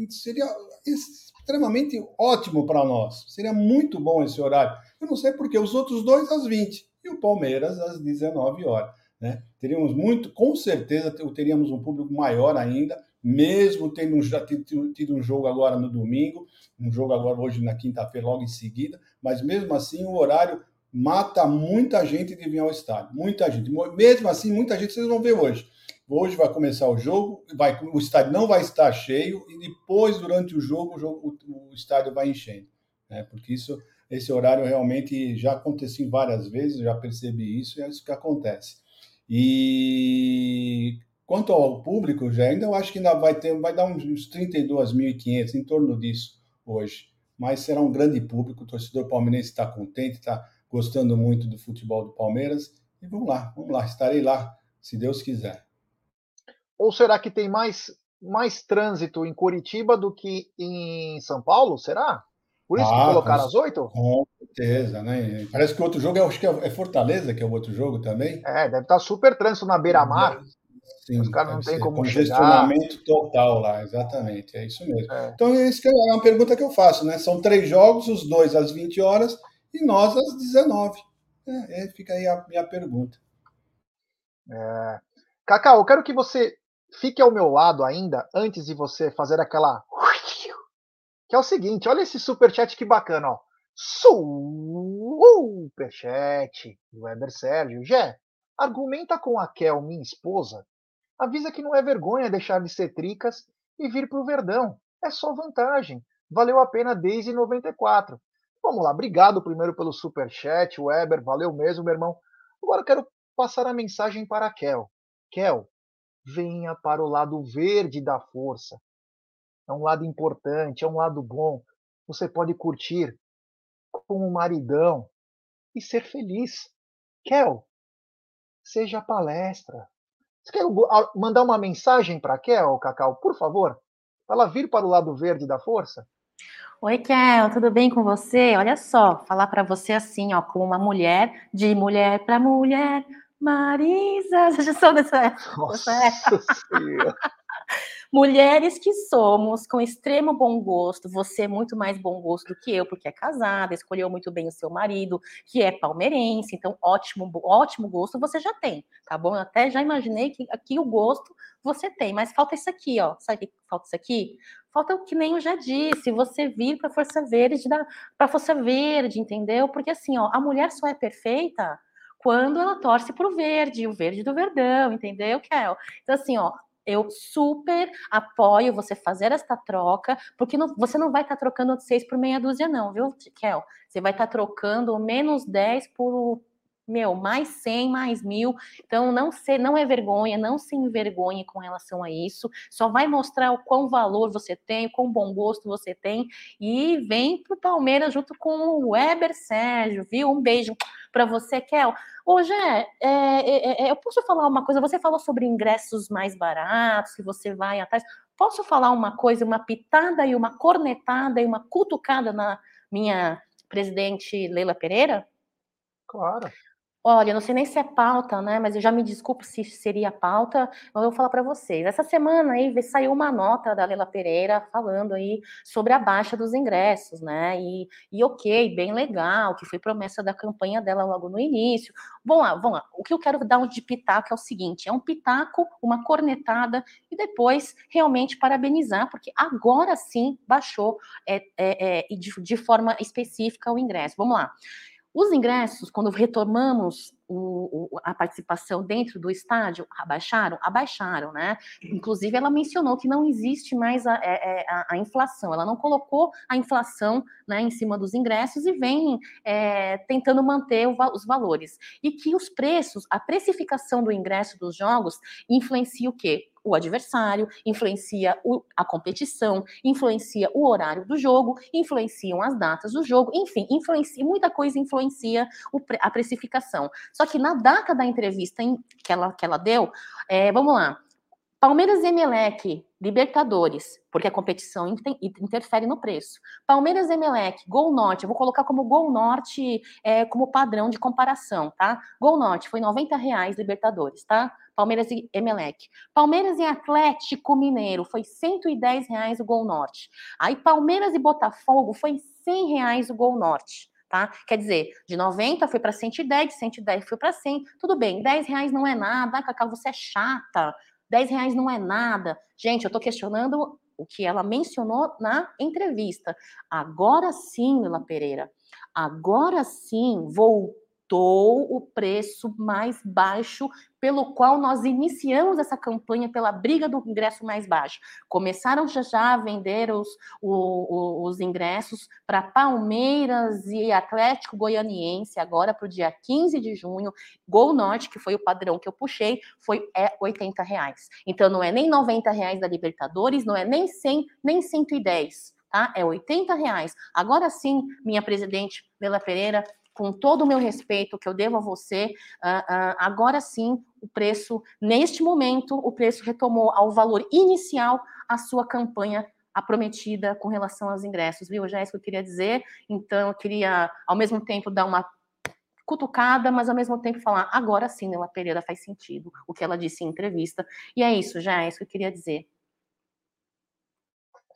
seria extremamente ótimo para nós. Seria muito bom esse horário. Eu não sei porque os outros dois às 20 e o Palmeiras às 19 horas. Né? Teríamos muito, com certeza, teríamos um público maior ainda, mesmo tendo já tido um jogo agora no domingo, um jogo agora hoje na quinta-feira, logo em seguida, mas mesmo assim o horário mata muita gente de vir ao estádio, muita gente. Mesmo assim, muita gente vocês vão ver hoje. Hoje vai começar o jogo, vai, o estádio não vai estar cheio e depois, durante o jogo, o, jogo, o, o estádio vai enchendo, né? Porque isso esse horário realmente já aconteceu várias vezes, já percebi isso, e é isso que acontece. E quanto ao público, já ainda eu acho que ainda vai ter, vai dar uns 32.500 em torno disso hoje. Mas será um grande público, o torcedor palmeirense está contente, está gostando muito do futebol do Palmeiras. E vamos lá, vamos lá, estarei lá, se Deus quiser. Ou será que tem mais, mais trânsito em Curitiba do que em São Paulo? Será? Por isso ah, que colocaram as oito? Com certeza, né? Parece que o outro jogo, é, acho que é, é Fortaleza, que é o outro jogo também. É, deve estar super trânsito na beira-mar. Sim, Os caras não têm como congestionamento chegar. total lá, exatamente, é isso mesmo. É. Então, isso é uma pergunta que eu faço, né? São três jogos, os dois às 20 horas e nós às 19. É, é, fica aí a minha pergunta. É. Cacau, eu quero que você fique ao meu lado ainda, antes de você fazer aquela que é o seguinte, olha esse superchat que bacana, ó. Superchat do Weber Sérgio. Jé, argumenta com a Kel, minha esposa. Avisa que não é vergonha deixar de ser tricas e vir pro Verdão. É só vantagem. Valeu a pena desde 94. Vamos lá, obrigado primeiro pelo super chat, Weber, valeu mesmo, meu irmão. Agora eu quero passar a mensagem para a Kel. Kel, venha para o lado verde da força. É um lado importante, é um lado bom. Você pode curtir com o maridão e ser feliz. Kel, seja palestra. Você quer mandar uma mensagem para a Kel, Cacau, por favor? Para ela vir para o lado verde da força? Oi, Kel, tudo bem com você? Olha só, falar para você assim, ó, como uma mulher, de mulher para mulher, Marisa, você já sou dessa, Nossa dessa Mulheres que somos com extremo bom gosto, você é muito mais bom gosto do que eu, porque é casada, escolheu muito bem o seu marido, que é palmeirense, então ótimo, ótimo gosto você já tem, tá bom? Eu até já imaginei que aqui o gosto você tem, mas falta isso aqui, ó. Sabe que falta isso aqui? Falta o que nem eu já disse, você vir para Força Verde, para Força Verde, entendeu? Porque assim, ó, a mulher só é perfeita quando ela torce para o verde, o verde do verdão, entendeu, Kel? Então, assim, ó, eu super apoio você fazer esta troca, porque não, você não vai estar tá trocando 6 por meia dúzia, não, viu, Kel? Você vai estar tá trocando menos 10 por, meu, mais 100, mais mil. Então, não, ser, não é vergonha, não se envergonhe com relação a isso. Só vai mostrar o quão valor você tem, o quão bom gosto você tem. E vem pro Palmeiras junto com o Weber Sérgio, viu? Um beijo para você, Kel. Hoje é, é, é, eu posso falar uma coisa? Você falou sobre ingressos mais baratos, que você vai atrás. Posso falar uma coisa, uma pitada e uma cornetada e uma cutucada na minha presidente Leila Pereira? Claro. Olha, não sei nem se é pauta, né? Mas eu já me desculpo se seria pauta. Eu vou falar para vocês. Essa semana aí saiu uma nota da Lela Pereira falando aí sobre a baixa dos ingressos, né? E, e ok, bem legal, que foi promessa da campanha dela logo no início. Bom, lá, vamos lá. O que eu quero dar um de pitaco é o seguinte: é um pitaco, uma cornetada e depois realmente parabenizar, porque agora sim baixou é, é, é, de, de forma específica o ingresso. Vamos lá. Os ingressos, quando retomamos o, o, a participação dentro do estádio, abaixaram? Abaixaram, né? Inclusive, ela mencionou que não existe mais a, é, é, a, a inflação, ela não colocou a inflação né, em cima dos ingressos e vem é, tentando manter o, os valores. E que os preços, a precificação do ingresso dos jogos influencia o quê? O adversário, influencia o, a competição, influencia o horário do jogo, influenciam as datas do jogo, enfim, influencia, muita coisa influencia o, a precificação. Só que na data da entrevista em, que, ela, que ela deu, é, vamos lá, Palmeiras e Emelec, Libertadores, porque a competição inter, interfere no preço. Palmeiras e Emelec, Gol Norte, eu vou colocar como Gol Norte é, como padrão de comparação, tá? Gol Norte foi 90 reais Libertadores, tá? Palmeiras e Emelec. Palmeiras e Atlético Mineiro foi 110 reais o Gol Norte. Aí Palmeiras e Botafogo foi 100 reais o Gol Norte. Tá? Quer dizer, de 90 foi para 110, de 110 foi para 100. Tudo bem, 10 reais não é nada. Cacau, você é chata. 10 reais não é nada. Gente, eu estou questionando o que ela mencionou na entrevista. Agora sim, Lila Pereira, agora sim voltou o preço mais baixo pelo qual nós iniciamos essa campanha pela briga do ingresso mais baixo. Começaram já, já a vender os, o, o, os ingressos para Palmeiras e Atlético Goianiense, agora para o dia 15 de junho. Gol Norte, que foi o padrão que eu puxei, foi é 80 reais. Então não é nem 90 reais da Libertadores, não é nem 100, nem 110. Tá? É 80 reais. Agora sim, minha presidente Bela Pereira, com todo o meu respeito que eu devo a você, uh, uh, agora sim o preço, neste momento, o preço retomou ao valor inicial a sua campanha a prometida com relação aos ingressos, viu? Já é isso que eu queria dizer. Então, eu queria, ao mesmo tempo, dar uma cutucada, mas ao mesmo tempo falar, agora sim, Nela Pereira faz sentido o que ela disse em entrevista. E é isso, já é isso que eu queria dizer.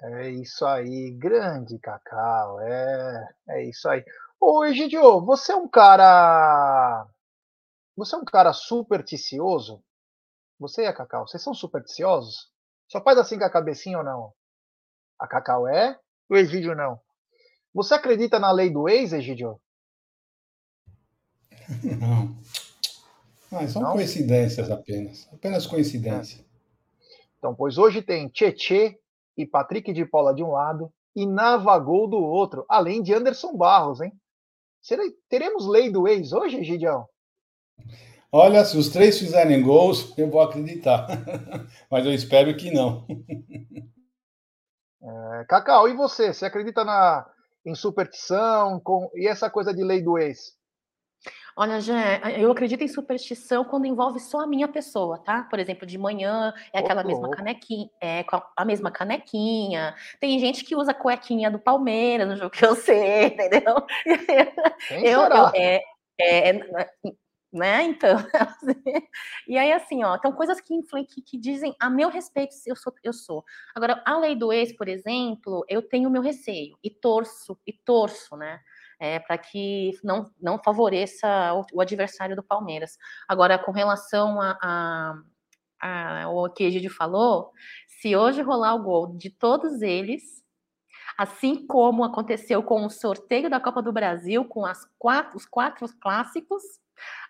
É isso aí, grande Cacau, é, é isso aí. Ô, Egidio, você é um cara. Você é um cara supersticioso? Você e a Cacau, vocês são supersticiosos? Só faz assim com a cabecinha ou não? A Cacau é, o Egidio não. Você acredita na lei do ex, Egidio? Não. Ah, são não? coincidências apenas. Apenas coincidência. Então, pois hoje tem Tietê e Patrick de Paula de um lado e Navagol do outro, além de Anderson Barros, hein? Será, teremos lei do ex hoje, Gidião? Olha, se os três fizerem gols, eu vou acreditar. Mas eu espero que não. É, Cacau, e você? Você acredita na, em superstição com, e essa coisa de lei do ex? Olha, Jé, eu acredito em superstição quando envolve só a minha pessoa, tá? Por exemplo, de manhã é aquela oh, mesma canequinha, é a mesma canequinha. Tem gente que usa a cuequinha do Palmeiras no jogo que eu sei, entendeu? Quem eu? Eu, é, é, né? Então, e aí assim, ó, então coisas que, que, que dizem a meu respeito se eu sou, eu sou. Agora, a lei do ex, por exemplo, eu tenho meu receio e torço e torço, né? É, para que não, não favoreça o, o, adversário do Palmeiras. Agora, com relação a, a, a, ao que Egídio falou, se hoje rolar o gol de todos eles, assim como aconteceu com o sorteio da Copa do Brasil, com quatro, os quatro clássicos,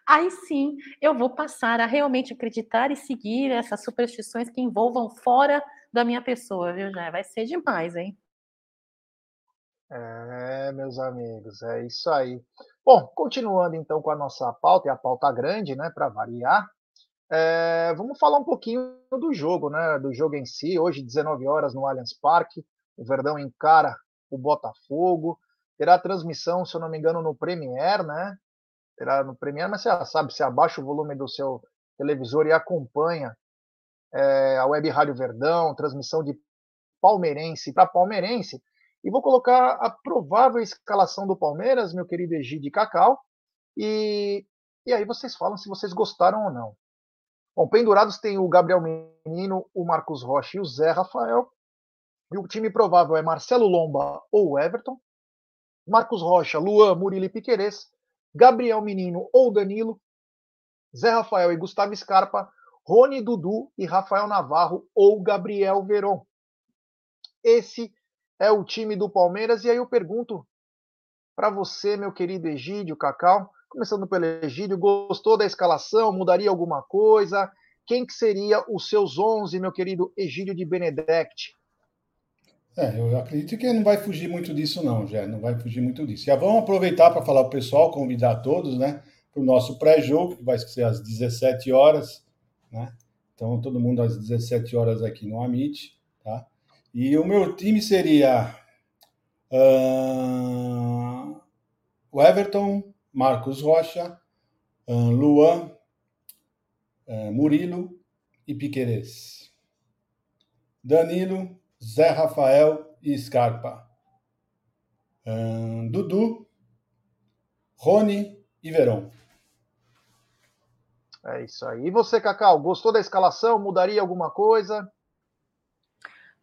aí sim eu vou passar a realmente acreditar e seguir essas superstições que envolvam fora da minha pessoa, viu, já? Vai ser demais, hein? É, meus amigos, é isso aí. Bom, continuando então com a nossa pauta, e a pauta grande, né, para variar, é, vamos falar um pouquinho do jogo, né, do jogo em si. Hoje, 19 horas no Allianz Parque, o Verdão encara o Botafogo. Terá transmissão, se eu não me engano, no Premier, né? terá no Premiere, mas você já sabe, você abaixa o volume do seu televisor e acompanha é, a Web Rádio Verdão, transmissão de palmeirense para palmeirense. E vou colocar a provável escalação do Palmeiras, meu querido Egide Cacau, e, e aí vocês falam se vocês gostaram ou não. Bom, pendurados tem o Gabriel Menino, o Marcos Rocha e o Zé Rafael. E o time provável é Marcelo Lomba ou Everton. Marcos Rocha, Luan, Murilo e Piquerez. Gabriel Menino ou Danilo, Zé Rafael e Gustavo Scarpa, Rony Dudu e Rafael Navarro ou Gabriel Veron. Esse é o time do Palmeiras. E aí eu pergunto para você, meu querido Egídio Cacau, começando pelo Egídio, gostou da escalação? Mudaria alguma coisa? Quem que seria os seus 11, meu querido Egídio de Benedetti? É, eu acredito que não vai fugir muito disso, não, já não vai fugir muito disso. Já vamos aproveitar para falar o pessoal, convidar todos, né, para o nosso pré-jogo, que vai ser às 17 horas, né? Então, todo mundo às 17 horas aqui no Amit, tá? E o meu time seria uh, o Everton, Marcos Rocha, uh, Luan, uh, Murilo e Piquerez. Danilo, Zé Rafael e Scarpa. Dudu, Rony e Verão. É isso aí. E você, Cacau, gostou da escalação? Mudaria alguma coisa?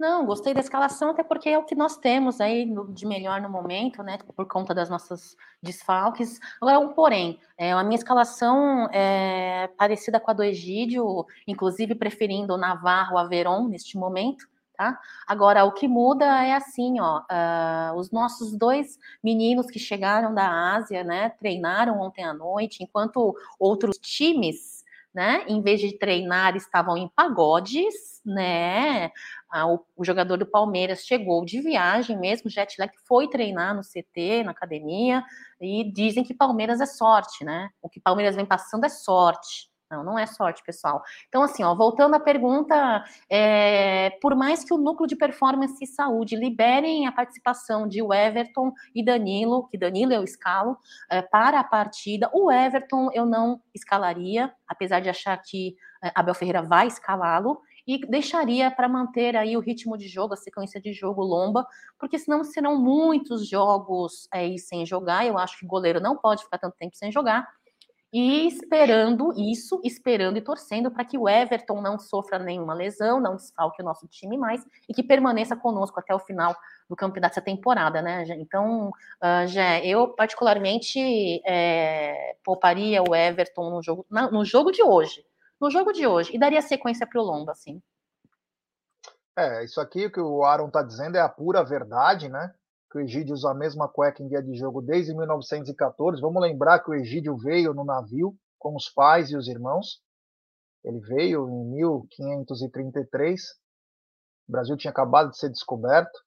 Não, gostei da escalação, até porque é o que nós temos aí de melhor no momento, né? Por conta das nossas desfalques. Agora, um porém, é, a minha escalação é parecida com a do Egídio, inclusive preferindo o Navarro a Veron neste momento. Tá? Agora, o que muda é assim, ó, uh, os nossos dois meninos que chegaram da Ásia, né, treinaram ontem à noite, enquanto outros times, né, em vez de treinar, estavam em pagodes, né, ah, o, o, jogador do Palmeiras chegou de viagem mesmo, jet lag, foi treinar no CT, na academia, e dizem que Palmeiras é sorte, né, o que Palmeiras vem passando é sorte, não, não é sorte, pessoal. Então, assim, ó, voltando à pergunta, é, por mais que o núcleo de performance e saúde liberem a participação de Everton e Danilo, que Danilo eu escalo, é, para a partida, o Everton eu não escalaria, apesar de achar que é, Abel Ferreira vai escalá-lo, e deixaria para manter aí o ritmo de jogo, a sequência de jogo lomba, porque senão serão muitos jogos aí sem jogar. Eu acho que goleiro não pode ficar tanto tempo sem jogar e esperando isso, esperando e torcendo para que o Everton não sofra nenhuma lesão, não desfalque o nosso time mais e que permaneça conosco até o final do campeonato dessa temporada, né? Então, uh, eu particularmente é, pouparia o Everton no jogo, no jogo de hoje, no jogo de hoje, e daria sequência para o Lomba, assim. É, isso aqui que o Aaron está dizendo é a pura verdade, né? Que o Egídio usa a mesma cueca em dia de jogo desde 1914. Vamos lembrar que o Egídio veio no navio com os pais e os irmãos. Ele veio em 1533. O Brasil tinha acabado de ser descoberto.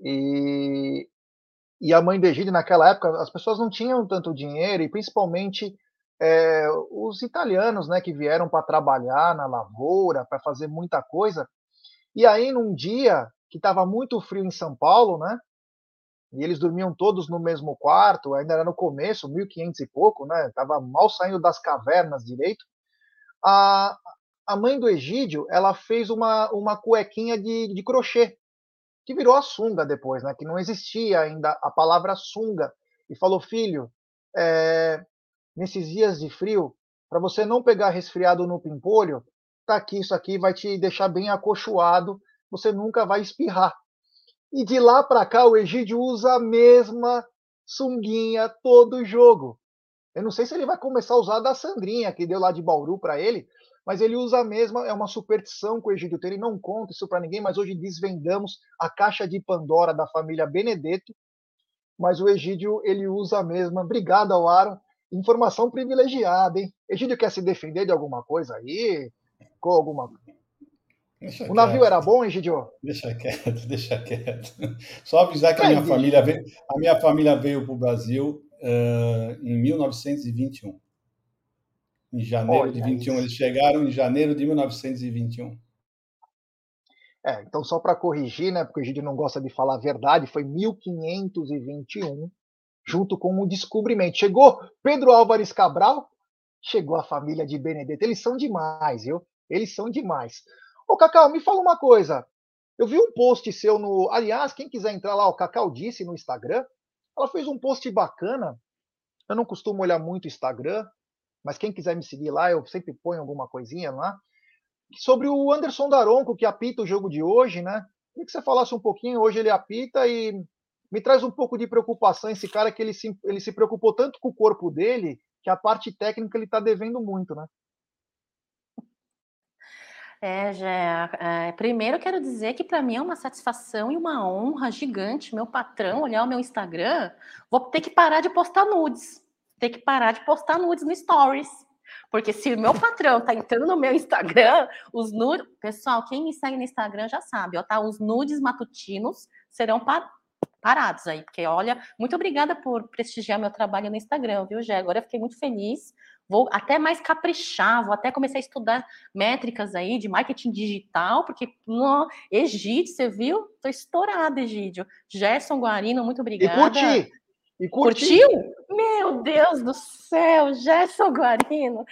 E, e a mãe do Egídio, naquela época, as pessoas não tinham tanto dinheiro, e principalmente é, os italianos, né, que vieram para trabalhar na lavoura, para fazer muita coisa. E aí, num dia que estava muito frio em São Paulo, né, e eles dormiam todos no mesmo quarto, ainda era no começo, 1500 e pouco, né, tava mal saindo das cavernas direito. A, a mãe do Egídio, ela fez uma, uma cuequinha de, de crochê, que virou a sunga depois, né, que não existia ainda a palavra sunga, e falou, filho, é, nesses dias de frio, para você não pegar resfriado no pimpolho, tá aqui, isso aqui vai te deixar bem acolchoado, você nunca vai espirrar. E de lá para cá o Egídio usa a mesma sunguinha todo jogo. Eu não sei se ele vai começar a usar a da Sandrinha, que deu lá de Bauru para ele, mas ele usa a mesma, é uma superstição que o Egídio tem, ele não conta isso para ninguém, mas hoje desvendamos a caixa de Pandora da família Benedetto, mas o Egídio, ele usa a mesma. Obrigado ao Aaron, informação privilegiada, hein? Egídio quer se defender de alguma coisa aí? Com alguma Deixa o quieto. navio era bom, Egidio? Deixa quieto, deixa quieto. Só avisar que a minha, família veio, a minha família veio para o Brasil uh, em 1921. Em janeiro Olha de 21. Isso. Eles chegaram em janeiro de 1921. É, então só para corrigir, né, porque o Egidio não gosta de falar a verdade, foi 1521, junto com o descobrimento. Chegou Pedro Álvares Cabral, chegou a família de Benedetto. Eles são demais, viu? Eles são demais. Ô, Cacau, me fala uma coisa. Eu vi um post seu no. Aliás, quem quiser entrar lá, o Cacau disse no Instagram. Ela fez um post bacana. Eu não costumo olhar muito o Instagram, mas quem quiser me seguir lá, eu sempre ponho alguma coisinha lá. Sobre o Anderson Daronco, que apita o jogo de hoje, né? Queria que você falasse um pouquinho. Hoje ele apita e me traz um pouco de preocupação esse cara que ele se, ele se preocupou tanto com o corpo dele que a parte técnica ele está devendo muito, né? É, já. É, primeiro quero dizer que para mim é uma satisfação e uma honra gigante, meu patrão olhar o meu Instagram. Vou ter que parar de postar nudes. Ter que parar de postar nudes no Stories. Porque se o meu patrão tá entrando no meu Instagram, os nudes. Pessoal, quem me segue no Instagram já sabe, ó, tá? Os nudes matutinos serão par... parados aí. Porque, olha, muito obrigada por prestigiar meu trabalho no Instagram, viu, Gé? Agora eu fiquei muito feliz vou até mais caprichar, vou até começar a estudar métricas aí de marketing digital, porque no Egídio, você viu? Tô estourada, Egídio. Gerson Guarino, muito obrigada. E curti. E curti. Curtiu? Meu Deus do céu, Gerson Guarino.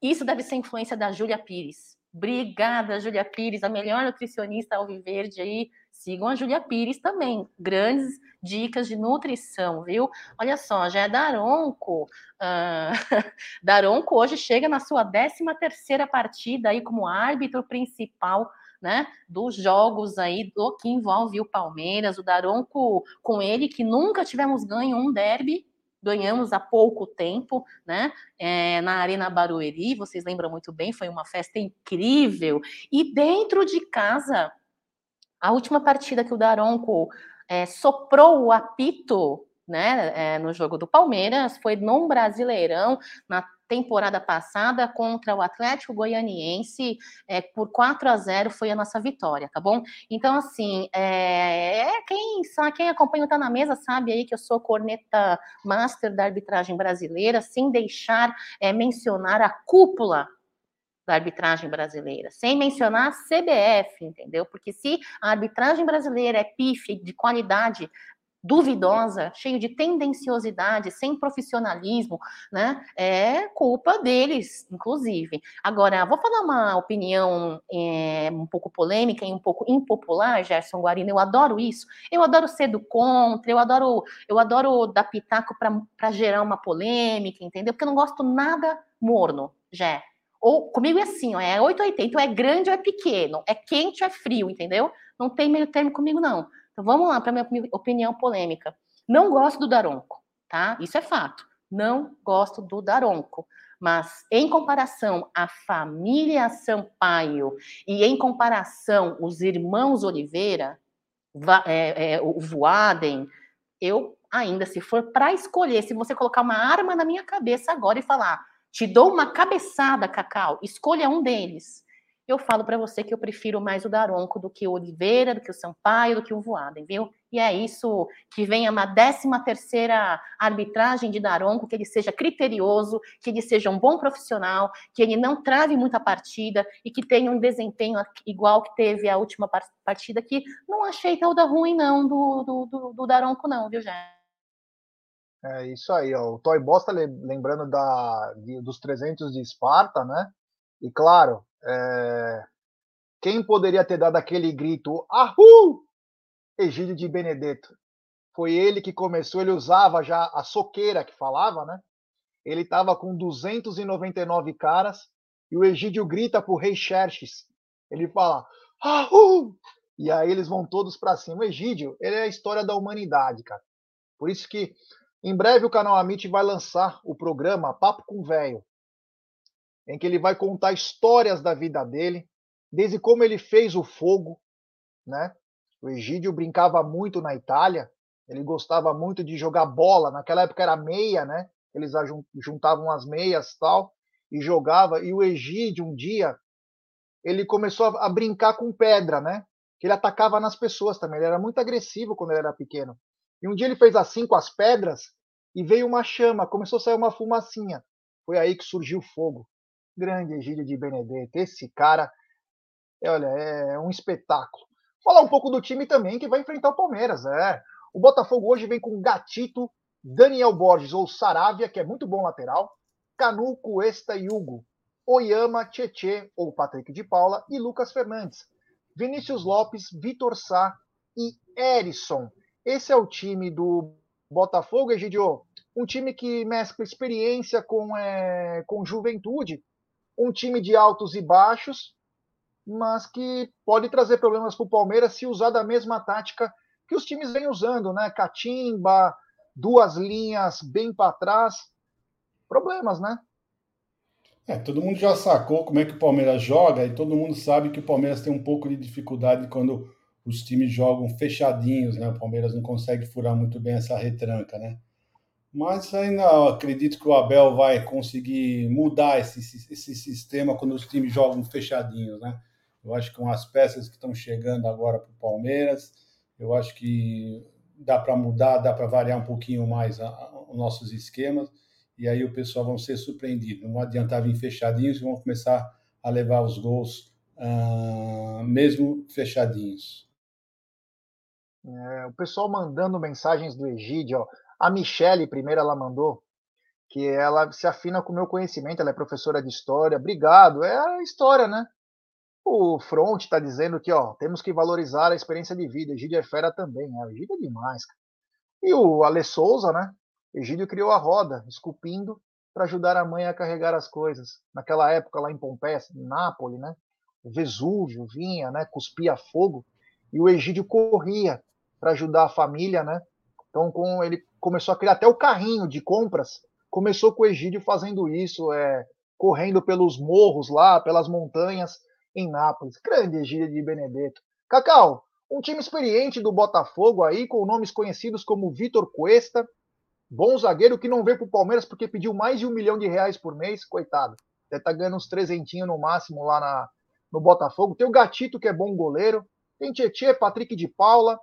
Isso deve ser influência da Júlia Pires. Obrigada, Júlia Pires, a melhor nutricionista alviverde aí Sigam a Júlia Pires também. Grandes dicas de nutrição, viu? Olha só, já é Daronco. Uh, Daronco hoje chega na sua 13 terceira partida aí como árbitro principal né, dos jogos aí do que envolve o Palmeiras, o Daronco com ele que nunca tivemos ganho um derby, ganhamos há pouco tempo, né, é, na Arena Barueri, vocês lembram muito bem, foi uma festa incrível, e dentro de casa, a última partida que o Daronco é, soprou o apito né, é, no jogo do Palmeiras foi num Brasileirão, na temporada passada, contra o Atlético Goianiense, é, por 4 a 0 foi a nossa vitória, tá bom? Então, assim, é, é quem, quem acompanha o Tá Na Mesa sabe aí que eu sou corneta master da arbitragem brasileira, sem deixar é, mencionar a cúpula da arbitragem brasileira, sem mencionar a CBF, entendeu? Porque se a arbitragem brasileira é pife de qualidade duvidosa, cheio de tendenciosidade, sem profissionalismo, né? É culpa deles, inclusive. Agora, vou falar uma opinião é, um pouco polêmica e um pouco impopular, Gerson Guarino. Eu adoro isso. Eu adoro ser do contra. Eu adoro, eu adoro dar pitaco para gerar uma polêmica, entendeu? Porque eu não gosto nada morno, Jé. Ou comigo é assim, ó, é 880, ou é grande ou é pequeno, é quente ou é frio, entendeu? Não tem meio termo comigo, não. Então vamos lá para minha opinião polêmica. Não gosto do Daronco, tá? Isso é fato. Não gosto do Daronco. Mas em comparação à família Sampaio e em comparação os irmãos Oliveira, é, é, o Voaden, eu ainda, se for para escolher, se você colocar uma arma na minha cabeça agora e falar te dou uma cabeçada, Cacau, escolha um deles. eu falo para você que eu prefiro mais o Daronco do que o Oliveira, do que o Sampaio, do que o Voaden, viu? E é isso que venha uma décima terceira arbitragem de Daronco, que ele seja criterioso, que ele seja um bom profissional, que ele não trave muita partida e que tenha um desempenho igual que teve a última partida, que não achei da ruim, não, do, do, do, do Daronco, não, viu, Jé? É isso aí, ó. o Toy Boss tá lembrando da, de, dos 300 de Esparta, né? E claro, é, quem poderia ter dado aquele grito, ahu! Egídio de Benedetto. Foi ele que começou, ele usava já a soqueira que falava, né? Ele estava com 299 caras e o Egídio grita pro rei Xerxes. Ele fala, Ahu! E aí eles vão todos para cima. O Egídio, ele é a história da humanidade, cara. Por isso que em breve o canal Amit vai lançar o programa Papo com Velho, em que ele vai contar histórias da vida dele, desde como ele fez o fogo, né? O Egídio brincava muito na Itália, ele gostava muito de jogar bola, naquela época era meia, né? Eles juntavam as meias tal e jogava. E o Egídio um dia ele começou a brincar com pedra, né? Que ele atacava nas pessoas também. Ele era muito agressivo quando ele era pequeno. E um dia ele fez assim com as pedras e veio uma chama, começou a sair uma fumacinha. Foi aí que surgiu o fogo. Grande Egídio de Benedetto. Esse cara, é, olha, é um espetáculo. Falar um pouco do time também que vai enfrentar o Palmeiras. É. O Botafogo hoje vem com Gatito, Daniel Borges ou Saravia, que é muito bom lateral, Canu, Cuesta e Hugo, Oyama, Tietê ou Patrick de Paula e Lucas Fernandes, Vinícius Lopes, Vitor Sá e Erisson. Esse é o time do Botafogo, Egidio. Um time que mescla experiência com, é, com juventude. Um time de altos e baixos, mas que pode trazer problemas para o Palmeiras se usar da mesma tática que os times vêm usando, né? Catimba, duas linhas bem para trás. Problemas, né? É, todo mundo já sacou como é que o Palmeiras joga e todo mundo sabe que o Palmeiras tem um pouco de dificuldade quando os times jogam fechadinhos, né? O Palmeiras não consegue furar muito bem essa retranca, né? Mas ainda acredito que o Abel vai conseguir mudar esse, esse sistema quando os times jogam fechadinhos, né? Eu acho que com as peças que estão chegando agora para o Palmeiras, eu acho que dá para mudar, dá para variar um pouquinho mais os nossos esquemas, e aí o pessoal vão ser surpreendidos. Não adianta vir fechadinhos, vão começar a levar os gols uh, mesmo fechadinhos. É, o pessoal mandando mensagens do Egídio. A Michele, primeiro, ela mandou que ela se afina com o meu conhecimento, ela é professora de história. Obrigado. É a história, né? O Front está dizendo que ó, temos que valorizar a experiência de vida. Egídio é fera também. Né? Egídio é demais. Cara. E o Ale Souza, né? Egídio criou a roda, esculpindo para ajudar a mãe a carregar as coisas. Naquela época, lá em Pompeia, em Nápoles, né? Vesúvio vinha, né? Cuspia fogo. E o Egídio corria para ajudar a família, né? Então, com, ele começou a criar até o carrinho de compras. Começou com o Egídio fazendo isso, é, correndo pelos morros lá, pelas montanhas em Nápoles. Grande Egídio de Benedetto. Cacau, um time experiente do Botafogo aí, com nomes conhecidos como Vitor Cuesta, bom zagueiro que não veio para o Palmeiras porque pediu mais de um milhão de reais por mês, coitado. Deve estar tá ganhando uns trezentinhos no máximo lá na, no Botafogo. Tem o Gatito, que é bom goleiro. Tem Tietê, Patrick de Paula.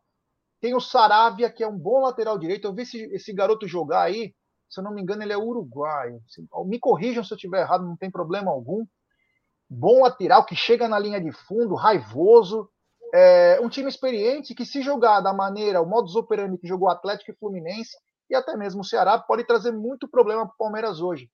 Tem o Saravia, que é um bom lateral direito. Eu vi esse, esse garoto jogar aí. Se eu não me engano, ele é uruguaio. Me corrijam se eu estiver errado, não tem problema algum bom lateral que chega na linha de fundo, raivoso, é, um time experiente que se jogar da maneira, o modus operandi que jogou Atlético e Fluminense e até mesmo o Ceará, pode trazer muito problema para o Palmeiras hoje.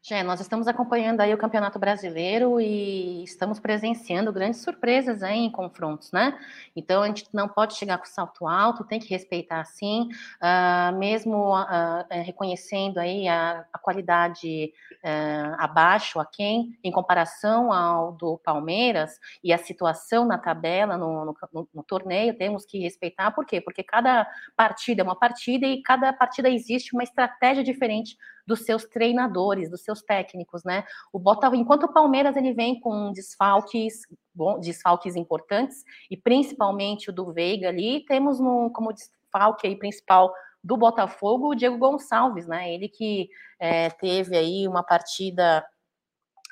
Jé, nós estamos acompanhando aí o Campeonato Brasileiro e estamos presenciando grandes surpresas aí em confrontos, né? Então a gente não pode chegar com salto alto, tem que respeitar sim, uh, mesmo uh, reconhecendo aí a, a qualidade uh, abaixo a quem, em comparação ao do Palmeiras e a situação na tabela no, no, no, no torneio, temos que respeitar, por quê? Porque cada partida é uma partida e cada partida existe uma estratégia diferente dos seus treinadores, dos seus técnicos, né? O Botafogo, enquanto o Palmeiras ele vem com desfalques, bom, desfalques importantes e principalmente o do Veiga ali, temos no, como desfalque aí principal do Botafogo o Diego Gonçalves, né? Ele que é, teve aí uma partida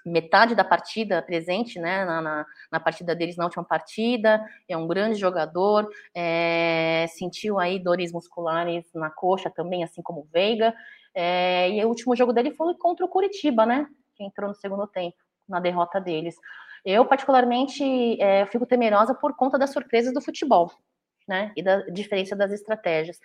metade da partida presente, né, na, na, na, partida deles na última partida, é um grande jogador, é, sentiu aí dores musculares na coxa também, assim como o Veiga, é, e o último jogo dele foi contra o Curitiba, né, que entrou no segundo tempo, na derrota deles. Eu, particularmente, é, fico temerosa por conta das surpresas do futebol, né? E da diferença das estratégias.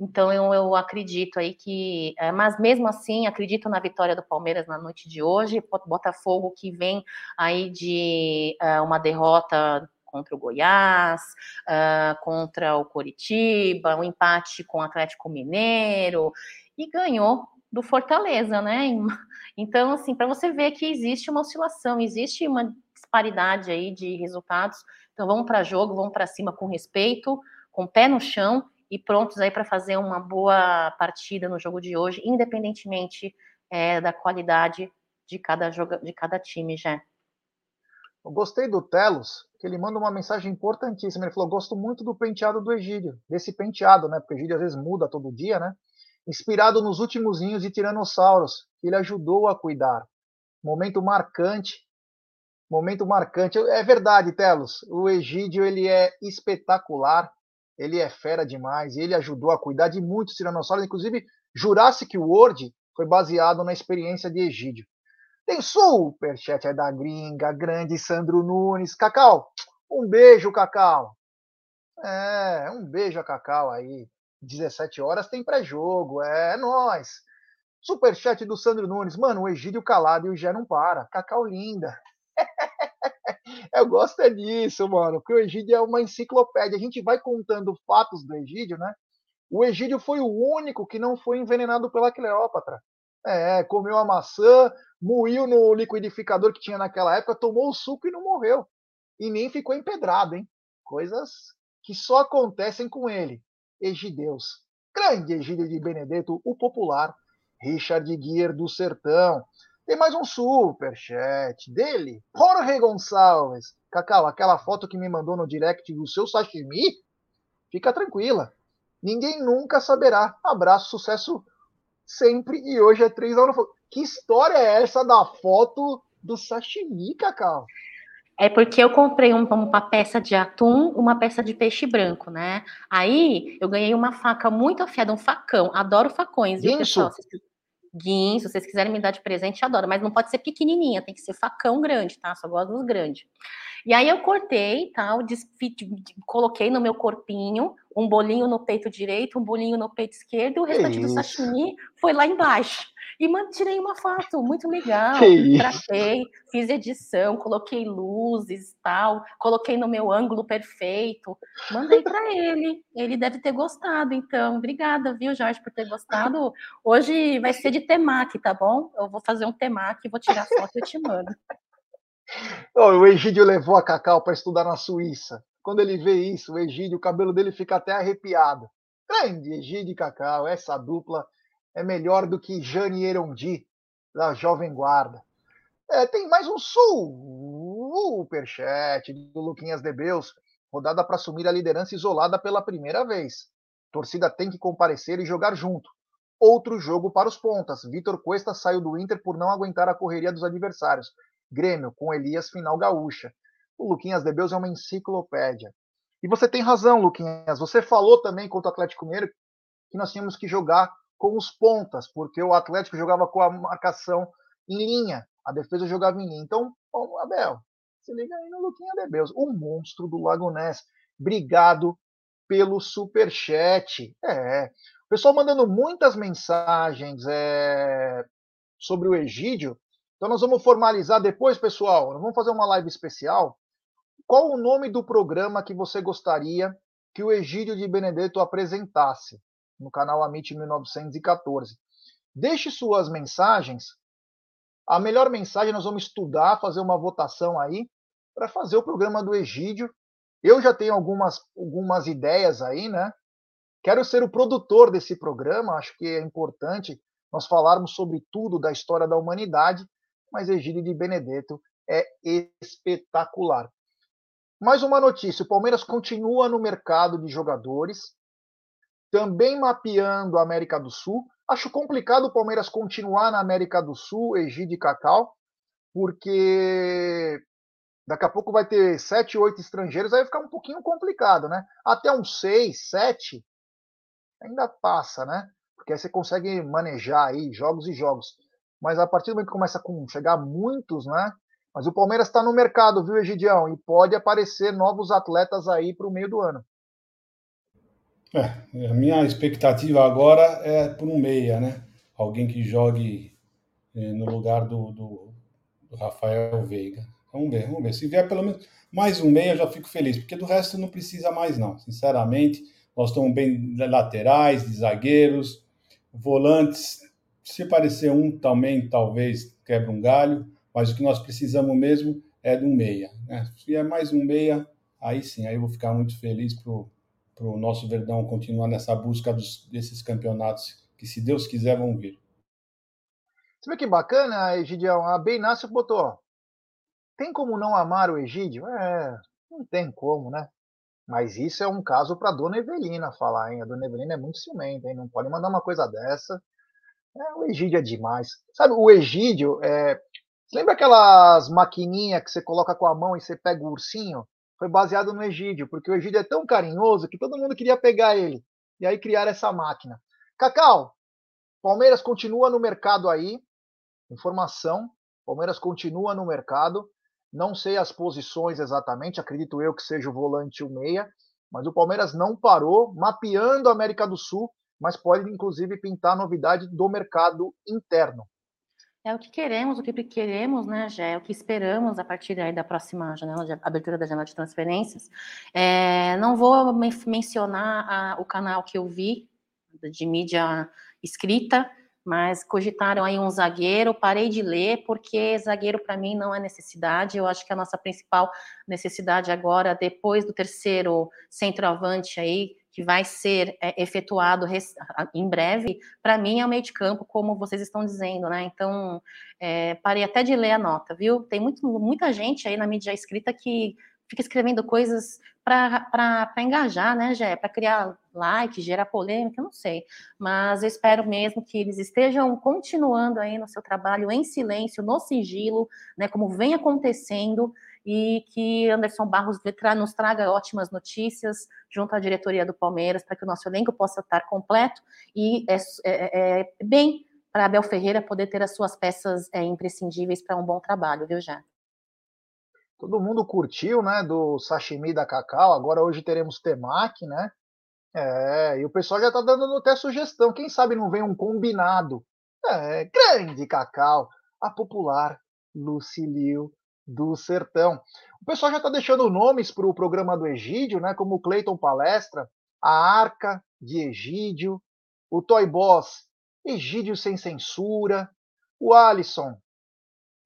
Então eu, eu acredito aí que, é, mas mesmo assim, acredito na vitória do Palmeiras na noite de hoje. Botafogo que vem aí de é, uma derrota contra o Goiás, uh, contra o Coritiba, um empate com o Atlético Mineiro e ganhou do Fortaleza, né? Então, assim, para você ver que existe uma oscilação, existe uma disparidade aí de resultados então vamos para jogo, vamos para cima com respeito, com pé no chão e prontos aí para fazer uma boa partida no jogo de hoje, independentemente é, da qualidade de cada jogo, de cada time, já. Eu gostei do Telos, que ele manda uma mensagem importantíssima. Ele falou: gosto muito do penteado do Egídio, desse penteado, né? Porque o Egídio às vezes muda todo dia, né? Inspirado nos últimos ninhos de tiranossauros, que ele ajudou a cuidar. Momento marcante momento marcante. É verdade, Telos. O Egídio ele é espetacular, ele é fera demais ele ajudou a cuidar de muitos tiranossauros. Inclusive, Jurassic World foi baseado na experiência de Egídio. Tem superchat aí da gringa, grande Sandro Nunes. Cacau, um beijo, Cacau. É, um beijo a Cacau aí. 17 horas tem pré-jogo, é, é nóis. Superchat do Sandro Nunes. Mano, o Egídio calado e o Gé não para. Cacau linda. Eu gosto é disso, mano, porque o Egídio é uma enciclopédia. A gente vai contando fatos do Egídio, né? O Egídio foi o único que não foi envenenado pela Cleópatra. É, comeu a maçã, moiu no liquidificador que tinha naquela época, tomou o suco e não morreu. E nem ficou empedrado, hein? Coisas que só acontecem com ele. Egideus. Grande Egídio de Benedetto, o popular. Richard Guier do Sertão. Tem mais um super chat dele, Jorge Gonçalves. Cacau, aquela foto que me mandou no direct do seu sashimi, fica tranquila. Ninguém nunca saberá. Abraço, sucesso sempre. E hoje é três anos. Que história é essa da foto do sashimi, Cacau? É porque eu comprei um, uma peça de atum, uma peça de peixe branco, né? Aí eu ganhei uma faca muito afiada, um facão. Adoro facões, viu, pessoal? guinso, se vocês quiserem me dar de presente, adoro, mas não pode ser pequenininha, tem que ser facão grande, tá? Só gosto dos grandes. E aí eu cortei, tal, tá? coloquei no meu corpinho um bolinho no peito direito, um bolinho no peito esquerdo, e o restante do sashimi foi lá embaixo. E tirei uma foto muito legal. Tratei, fiz edição, coloquei luzes tal, coloquei no meu ângulo perfeito. Mandei para ele. Ele deve ter gostado, então. Obrigada, viu, Jorge, por ter gostado. Hoje vai ser de temaki, tá bom? Eu vou fazer um temaki, vou tirar foto e eu te mando. o Egídio levou a Cacau para estudar na Suíça. Quando ele vê isso, o Egídio, o cabelo dele fica até arrepiado. Grande Egídio e Cacau, essa dupla é melhor do que Jane Erondi, da Jovem Guarda. É, tem mais um superchat do Luquinhas Debeus, rodada para assumir a liderança isolada pela primeira vez. torcida tem que comparecer e jogar junto. Outro jogo para os pontas. Vitor Cuesta saiu do Inter por não aguentar a correria dos adversários. Grêmio, com Elias final gaúcha. O Luquinhas Debeus é uma enciclopédia. E você tem razão, Luquinhas. Você falou também contra o Atlético Mineiro que nós tínhamos que jogar com os pontas, porque o Atlético jogava com a marcação em linha, a defesa jogava em linha. Então, Abel, se liga aí no Luquinha Debeus, o monstro do Lago Ness. Obrigado pelo super chat. É, o pessoal mandando muitas mensagens é, sobre o Egídio. Então nós vamos formalizar depois, pessoal. Nós vamos fazer uma live especial. Qual o nome do programa que você gostaria que o Egídio de Benedetto apresentasse? no canal Amit 1914. Deixe suas mensagens. A melhor mensagem nós vamos estudar, fazer uma votação aí para fazer o programa do Egídio. Eu já tenho algumas, algumas ideias aí, né? Quero ser o produtor desse programa, acho que é importante nós falarmos sobre tudo da história da humanidade, mas Egídio de Benedetto é espetacular. Mais uma notícia: o Palmeiras continua no mercado de jogadores também mapeando a América do Sul. Acho complicado o Palmeiras continuar na América do Sul, Egídio e Cacau, porque daqui a pouco vai ter sete, oito estrangeiros, aí vai ficar um pouquinho complicado, né? Até uns seis, sete, ainda passa, né? Porque aí você consegue manejar aí jogos e jogos. Mas a partir do momento que começa a chegar muitos, né? Mas o Palmeiras está no mercado, viu, Egidião? E pode aparecer novos atletas aí para o meio do ano. É, a minha expectativa agora é por um meia, né? Alguém que jogue eh, no lugar do, do, Rafael Veiga. Vamos ver, vamos ver. Se vier pelo menos mais um meia, eu já fico feliz, porque do resto não precisa mais, não. Sinceramente, nós estamos bem laterais, de zagueiros, volantes. Se parecer um também, talvez quebre um galho mas o que nós precisamos mesmo é de um meia. Né? Se é mais um meia, aí sim, aí eu vou ficar muito feliz para o nosso Verdão continuar nessa busca dos, desses campeonatos que, se Deus quiser, vão vir. Você vê que bacana, Egidião? A Benácio botou. Tem como não amar o Egídio? É, não tem como, né? Mas isso é um caso para Dona Evelina falar, hein? A Dona Evelina é muito ciumenta, hein? Não pode mandar uma coisa dessa. É, o Egídio é demais. Sabe, o Egídio, é, Lembra aquelas maquininhas que você coloca com a mão e você pega o ursinho? Foi baseado no Egídio, porque o Egídio é tão carinhoso que todo mundo queria pegar ele. E aí criaram essa máquina. Cacau, Palmeiras continua no mercado aí. Informação: Palmeiras continua no mercado. Não sei as posições exatamente, acredito eu que seja o volante o meia, mas o Palmeiras não parou, mapeando a América do Sul, mas pode inclusive pintar novidade do mercado interno. É o que queremos, o que queremos, né, já é o que esperamos a partir da próxima janela de abertura da janela de transferências. É, não vou mencionar a, o canal que eu vi de mídia escrita, mas cogitaram aí um zagueiro, parei de ler, porque zagueiro para mim não é necessidade, eu acho que a nossa principal necessidade agora, depois do terceiro centroavante aí, que vai ser é, efetuado em breve, para mim é o meio de campo, como vocês estão dizendo, né? Então, é, parei até de ler a nota, viu? Tem muito, muita gente aí na mídia escrita que fica escrevendo coisas para engajar, né, Gé? Para criar like, gerar polêmica, não sei. Mas eu espero mesmo que eles estejam continuando aí no seu trabalho em silêncio, no sigilo, né, como vem acontecendo, e que Anderson Barros nos traga ótimas notícias junto à diretoria do Palmeiras para que o nosso elenco possa estar completo e é, é, é bem para Abel Ferreira poder ter as suas peças é, imprescindíveis para um bom trabalho, viu, já? Todo mundo curtiu, né, do sashimi da Cacau. Agora hoje teremos temaki, né? É, e o pessoal já está dando até sugestão. Quem sabe não vem um combinado? É, grande Cacau, a popular Lucilio do Sertão. O pessoal já está deixando nomes para o programa do Egídio, né? Como o Cleiton Palestra, a Arca de Egídio, o Toy Boss, Egídio sem censura, o Alisson,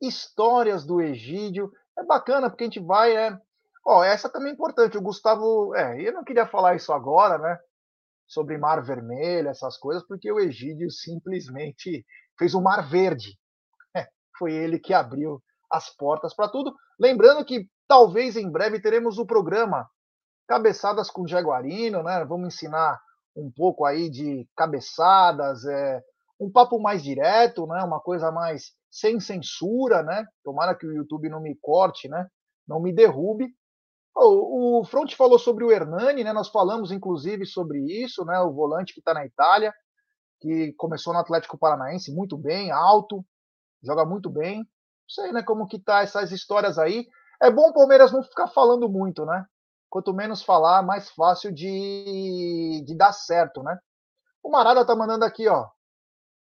histórias do Egídio. É bacana porque a gente vai, é. Ó, essa também é importante. O Gustavo, é, eu não queria falar isso agora, né? Sobre Mar Vermelho, essas coisas, porque o Egídio simplesmente fez o Mar Verde. É, foi ele que abriu as portas para tudo. Lembrando que talvez em breve teremos o programa Cabeçadas com Jaguarino, né? Vamos ensinar um pouco aí de cabeçadas, é, um papo mais direto, né? Uma coisa mais sem censura, né? Tomara que o YouTube não me corte, né? Não me derrube. O, Front falou sobre o Hernani, né? Nós falamos inclusive sobre isso, né? O volante que está na Itália, que começou no Atlético Paranaense muito bem, alto, joga muito bem sei, né, como que tá essas histórias aí. É bom o Palmeiras não ficar falando muito, né? Quanto menos falar, mais fácil de, de dar certo, né? O Marada tá mandando aqui, ó.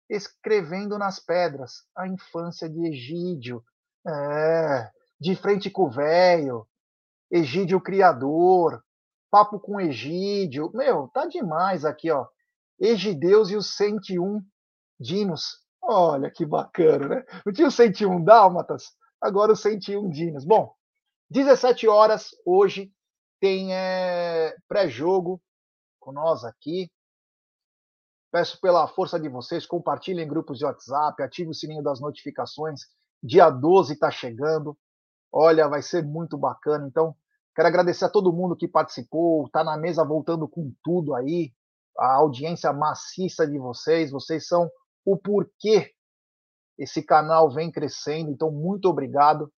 Escrevendo nas pedras a infância de Egídio. É, de frente com o velho. Egídio criador. Papo com Egídio. Meu, tá demais aqui, ó. Egideus e os 101 dinos. Olha que bacana, né? Não tinha o 101 Dálmatas, agora o 101 Dinos. Bom, 17 horas hoje tem é, pré-jogo com nós aqui. Peço pela força de vocês, compartilhem em grupos de WhatsApp, ative o sininho das notificações. Dia 12 está chegando. Olha, vai ser muito bacana. Então, quero agradecer a todo mundo que participou, está na mesa voltando com tudo aí. A audiência maciça de vocês, vocês são o porquê Esse canal vem crescendo, então muito obrigado.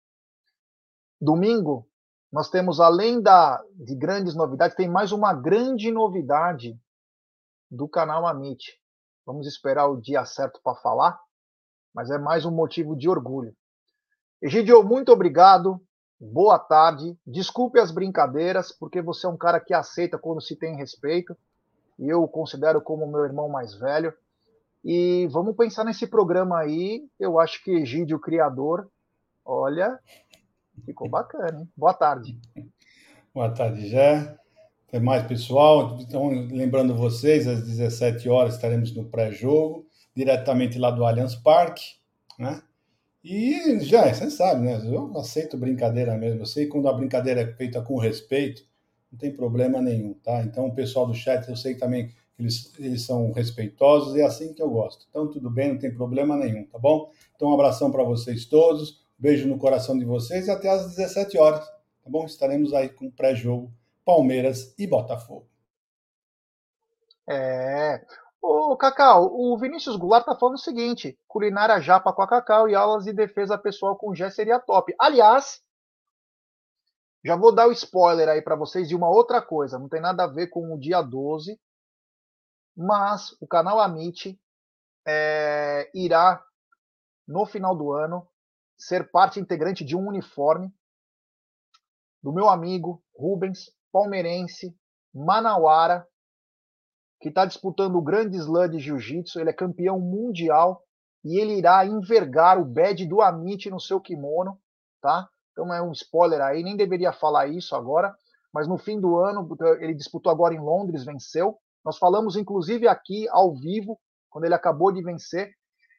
Domingo, nós temos, além da, de grandes novidades, tem mais uma grande novidade do canal Amit. Vamos esperar o dia certo para falar, mas é mais um motivo de orgulho. Egidio, muito obrigado. Boa tarde. Desculpe as brincadeiras, porque você é um cara que aceita quando se tem respeito. E eu o considero como meu irmão mais velho. E vamos pensar nesse programa aí. Eu acho que Egídio, o criador, olha, ficou bacana, hein? Boa tarde. Boa tarde, Jé. Até mais, pessoal. Então, lembrando vocês, às 17 horas estaremos no pré-jogo, diretamente lá do Allianz Parque, né? E já, você sabe, né? Eu aceito brincadeira mesmo. Eu sei quando a brincadeira é feita com respeito, não tem problema nenhum, tá? Então, o pessoal do chat, eu sei também eles, eles são respeitosos e é assim que eu gosto. Então, tudo bem, não tem problema nenhum, tá bom? Então, um abração para vocês todos, beijo no coração de vocês e até às 17 horas, tá bom? Estaremos aí com pré-jogo Palmeiras e Botafogo. É. Ô, Cacau, o Vinícius Goulart tá falando o seguinte: culinária japa com a Cacau e aulas de defesa pessoal com Gé seria top. Aliás, já vou dar o spoiler aí para vocês de uma outra coisa, não tem nada a ver com o dia 12, mas o canal Amit é, irá, no final do ano, ser parte integrante de um uniforme do meu amigo Rubens, palmeirense, manauara, que está disputando o grande slam de jiu-jitsu. Ele é campeão mundial e ele irá envergar o badge do Amit no seu kimono, tá? Então é um spoiler aí, nem deveria falar isso agora, mas no fim do ano, ele disputou agora em Londres, venceu, nós falamos, inclusive, aqui ao vivo, quando ele acabou de vencer,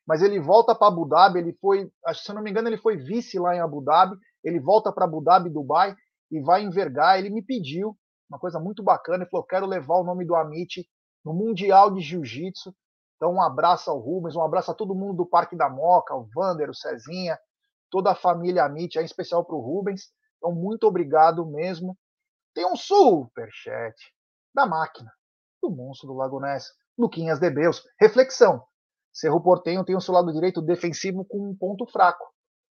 mas ele volta para Abu Dhabi. Ele foi, se eu não me engano, ele foi vice lá em Abu Dhabi. Ele volta para Abu Dhabi, Dubai, e vai envergar. Ele me pediu uma coisa muito bacana. Ele falou: quero levar o nome do Amit no Mundial de Jiu-Jitsu. Então, um abraço ao Rubens, um abraço a todo mundo do Parque da Moca, o Vander, o Cezinha, toda a família Amit, em especial para o Rubens. Então, muito obrigado mesmo. Tem um superchat da máquina do monstro do Lago Ness, Luquinhas de Beus. Reflexão: Cerro Portenho tem o seu lado direito defensivo com um ponto fraco,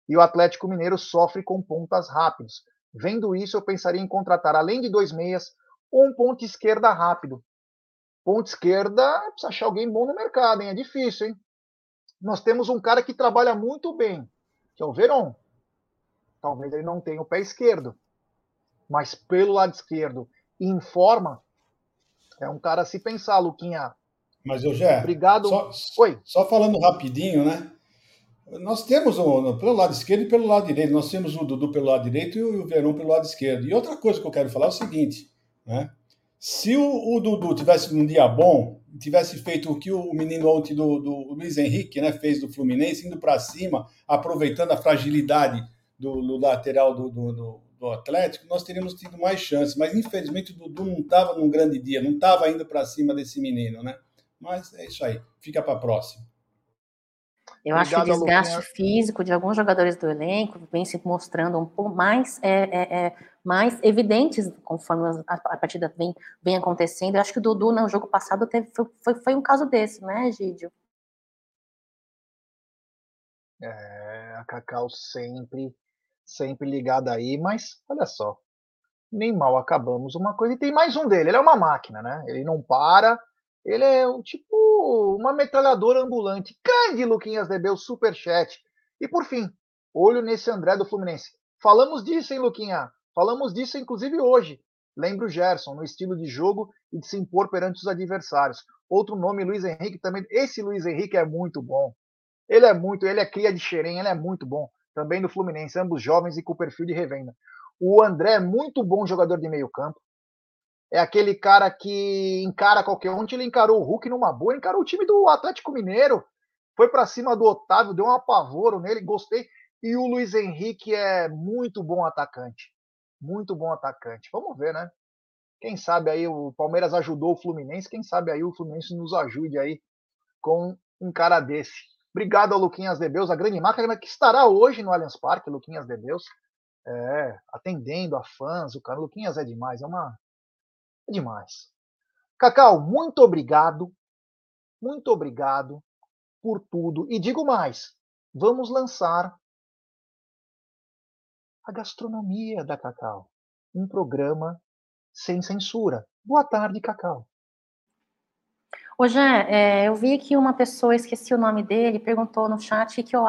e o Atlético Mineiro sofre com pontas rápidos. Vendo isso, eu pensaria em contratar, além de dois meias, um ponto esquerda rápido. Ponto esquerda, precisa achar alguém bom no mercado, hein? É difícil, hein? Nós temos um cara que trabalha muito bem, que é o Veron. Talvez ele não tenha o pé esquerdo, mas pelo lado esquerdo, em forma, é um cara a se pensar, Luquinha. Mas, eu já. Obrigado. Só, Oi. Só falando rapidinho, né? Nós temos o, pelo lado esquerdo e pelo lado direito. Nós temos o Dudu pelo lado direito e o Verão pelo lado esquerdo. E outra coisa que eu quero falar é o seguinte, né? Se o, o Dudu tivesse um dia bom, tivesse feito o que o menino ontem do, do Luiz Henrique né, fez do Fluminense, indo para cima, aproveitando a fragilidade do, do lateral do, do, do Atlético, nós teríamos tido mais chances. Mas infelizmente o Dudu não estava num grande dia, não estava indo para cima desse menino, né? Mas é isso aí, fica para a próxima. Eu acho que o desgaste físico de alguns jogadores do elenco vem se mostrando um pouco mais, é, é, é, mais evidentes conforme a, a partida vem, vem acontecendo. Eu acho que o Dudu no jogo passado teve, foi, foi um caso desse, né, Gídio? É, a Cacau sempre sempre ligado aí, mas olha só, nem mal acabamos uma coisa. E tem mais um dele, ele é uma máquina, né? Ele não para, ele é um, tipo uma metralhadora ambulante. Grande Luquinhas Debeu, superchat. E por fim, olho nesse André do Fluminense. Falamos disso, hein, Luquinha? Falamos disso, inclusive, hoje. Lembra o Gerson, no estilo de jogo e de se impor perante os adversários. Outro nome, Luiz Henrique, também. Esse Luiz Henrique é muito bom. Ele é muito, ele é cria de xerém, ele é muito bom também do Fluminense, ambos jovens e com perfil de revenda. O André é muito bom jogador de meio campo. É aquele cara que encara qualquer um. Ele encarou o Hulk numa boa, encarou o time do Atlético Mineiro. Foi para cima do Otávio, deu um apavoro nele, gostei. E o Luiz Henrique é muito bom atacante. Muito bom atacante. Vamos ver, né? Quem sabe aí o Palmeiras ajudou o Fluminense, quem sabe aí o Fluminense nos ajude aí com um cara desse. Obrigado ao Luquinhas Debeus, a grande máquina que estará hoje no Allianz Parque, Luquinhas Debeus, é, atendendo a fãs. O cara Luquinhas é demais, é uma. É demais. Cacau, muito obrigado. Muito obrigado por tudo. E digo mais: vamos lançar a gastronomia da Cacau, um programa sem censura. Boa tarde, Cacau. Ô, Jé, é, eu vi que uma pessoa, esqueci o nome dele, perguntou no chat que, eu,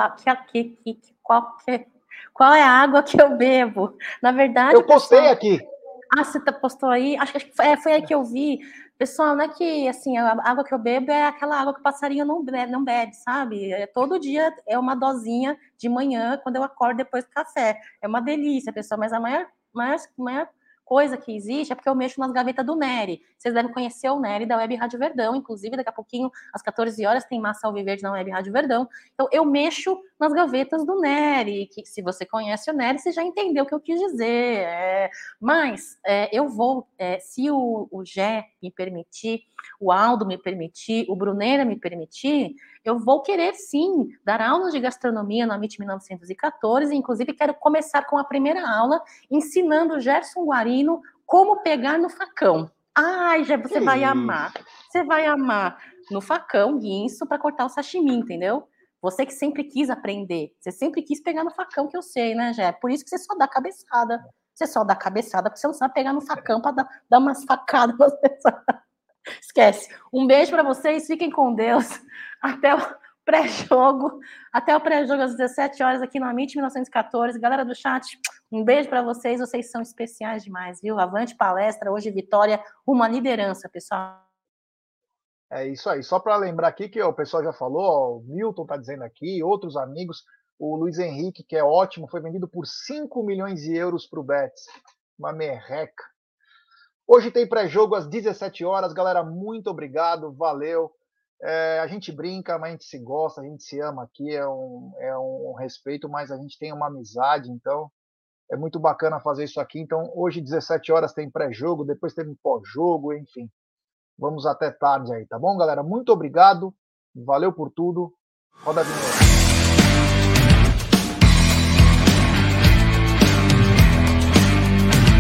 que, que, que, qual, que, qual é a água que eu bebo. Na verdade. Eu postei pessoal... aqui. Ah, você tá, postou aí? Acho que foi, é, foi aí que eu vi. Pessoal, não é que assim, a água que eu bebo é aquela água que o passarinho não bebe, não bebe, sabe? É, todo dia é uma dosinha de manhã, quando eu acordo depois do café. É uma delícia, pessoal, mas a maior, maior, maior coisa que existe é porque eu mexo nas gavetas do Nery. Vocês devem conhecer o Nery da Web Rádio Verdão, inclusive daqui a pouquinho, às 14 horas, tem Massa Alviverde na Web Rádio Verdão. Então, eu mexo nas gavetas do Nery, que se você conhece o Nery, você já entendeu o que eu quis dizer. É, mas é, eu vou, é, se o, o Gé me permitir, o Aldo me permitir, o Bruneira me permitir, eu vou querer sim dar aulas de gastronomia no Amit 1914, inclusive quero começar com a primeira aula ensinando o Gerson Guarino como pegar no facão. Ai, já você que vai isso? amar. Você vai amar no facão, guinso, para cortar o sashimi, entendeu? Você que sempre quis aprender, você sempre quis pegar no facão, que eu sei, né, Jé? Por isso que você só dá cabeçada. Você só dá cabeçada, porque você não sabe pegar no facão para dar, dar umas facadas nas pessoas. Esquece. Um beijo para vocês, fiquem com Deus. Até o pré-jogo, até o pré-jogo às 17 horas aqui no Amit 1914. Galera do chat, um beijo para vocês, vocês são especiais demais, viu? Avante palestra, hoje vitória, uma liderança, pessoal. É isso aí. Só para lembrar aqui que o pessoal já falou, ó, o Milton está dizendo aqui, outros amigos, o Luiz Henrique, que é ótimo, foi vendido por 5 milhões de euros para o Betis. Uma merreca. Hoje tem pré-jogo às 17 horas. Galera, muito obrigado, valeu. É, a gente brinca, mas a gente se gosta, a gente se ama aqui, é um, é um respeito, mas a gente tem uma amizade, então é muito bacana fazer isso aqui. Então, hoje, 17 horas, tem pré-jogo, depois tem pós-jogo, enfim. Vamos até tarde aí, tá bom, galera? Muito obrigado, valeu por tudo. Roda a vinheta.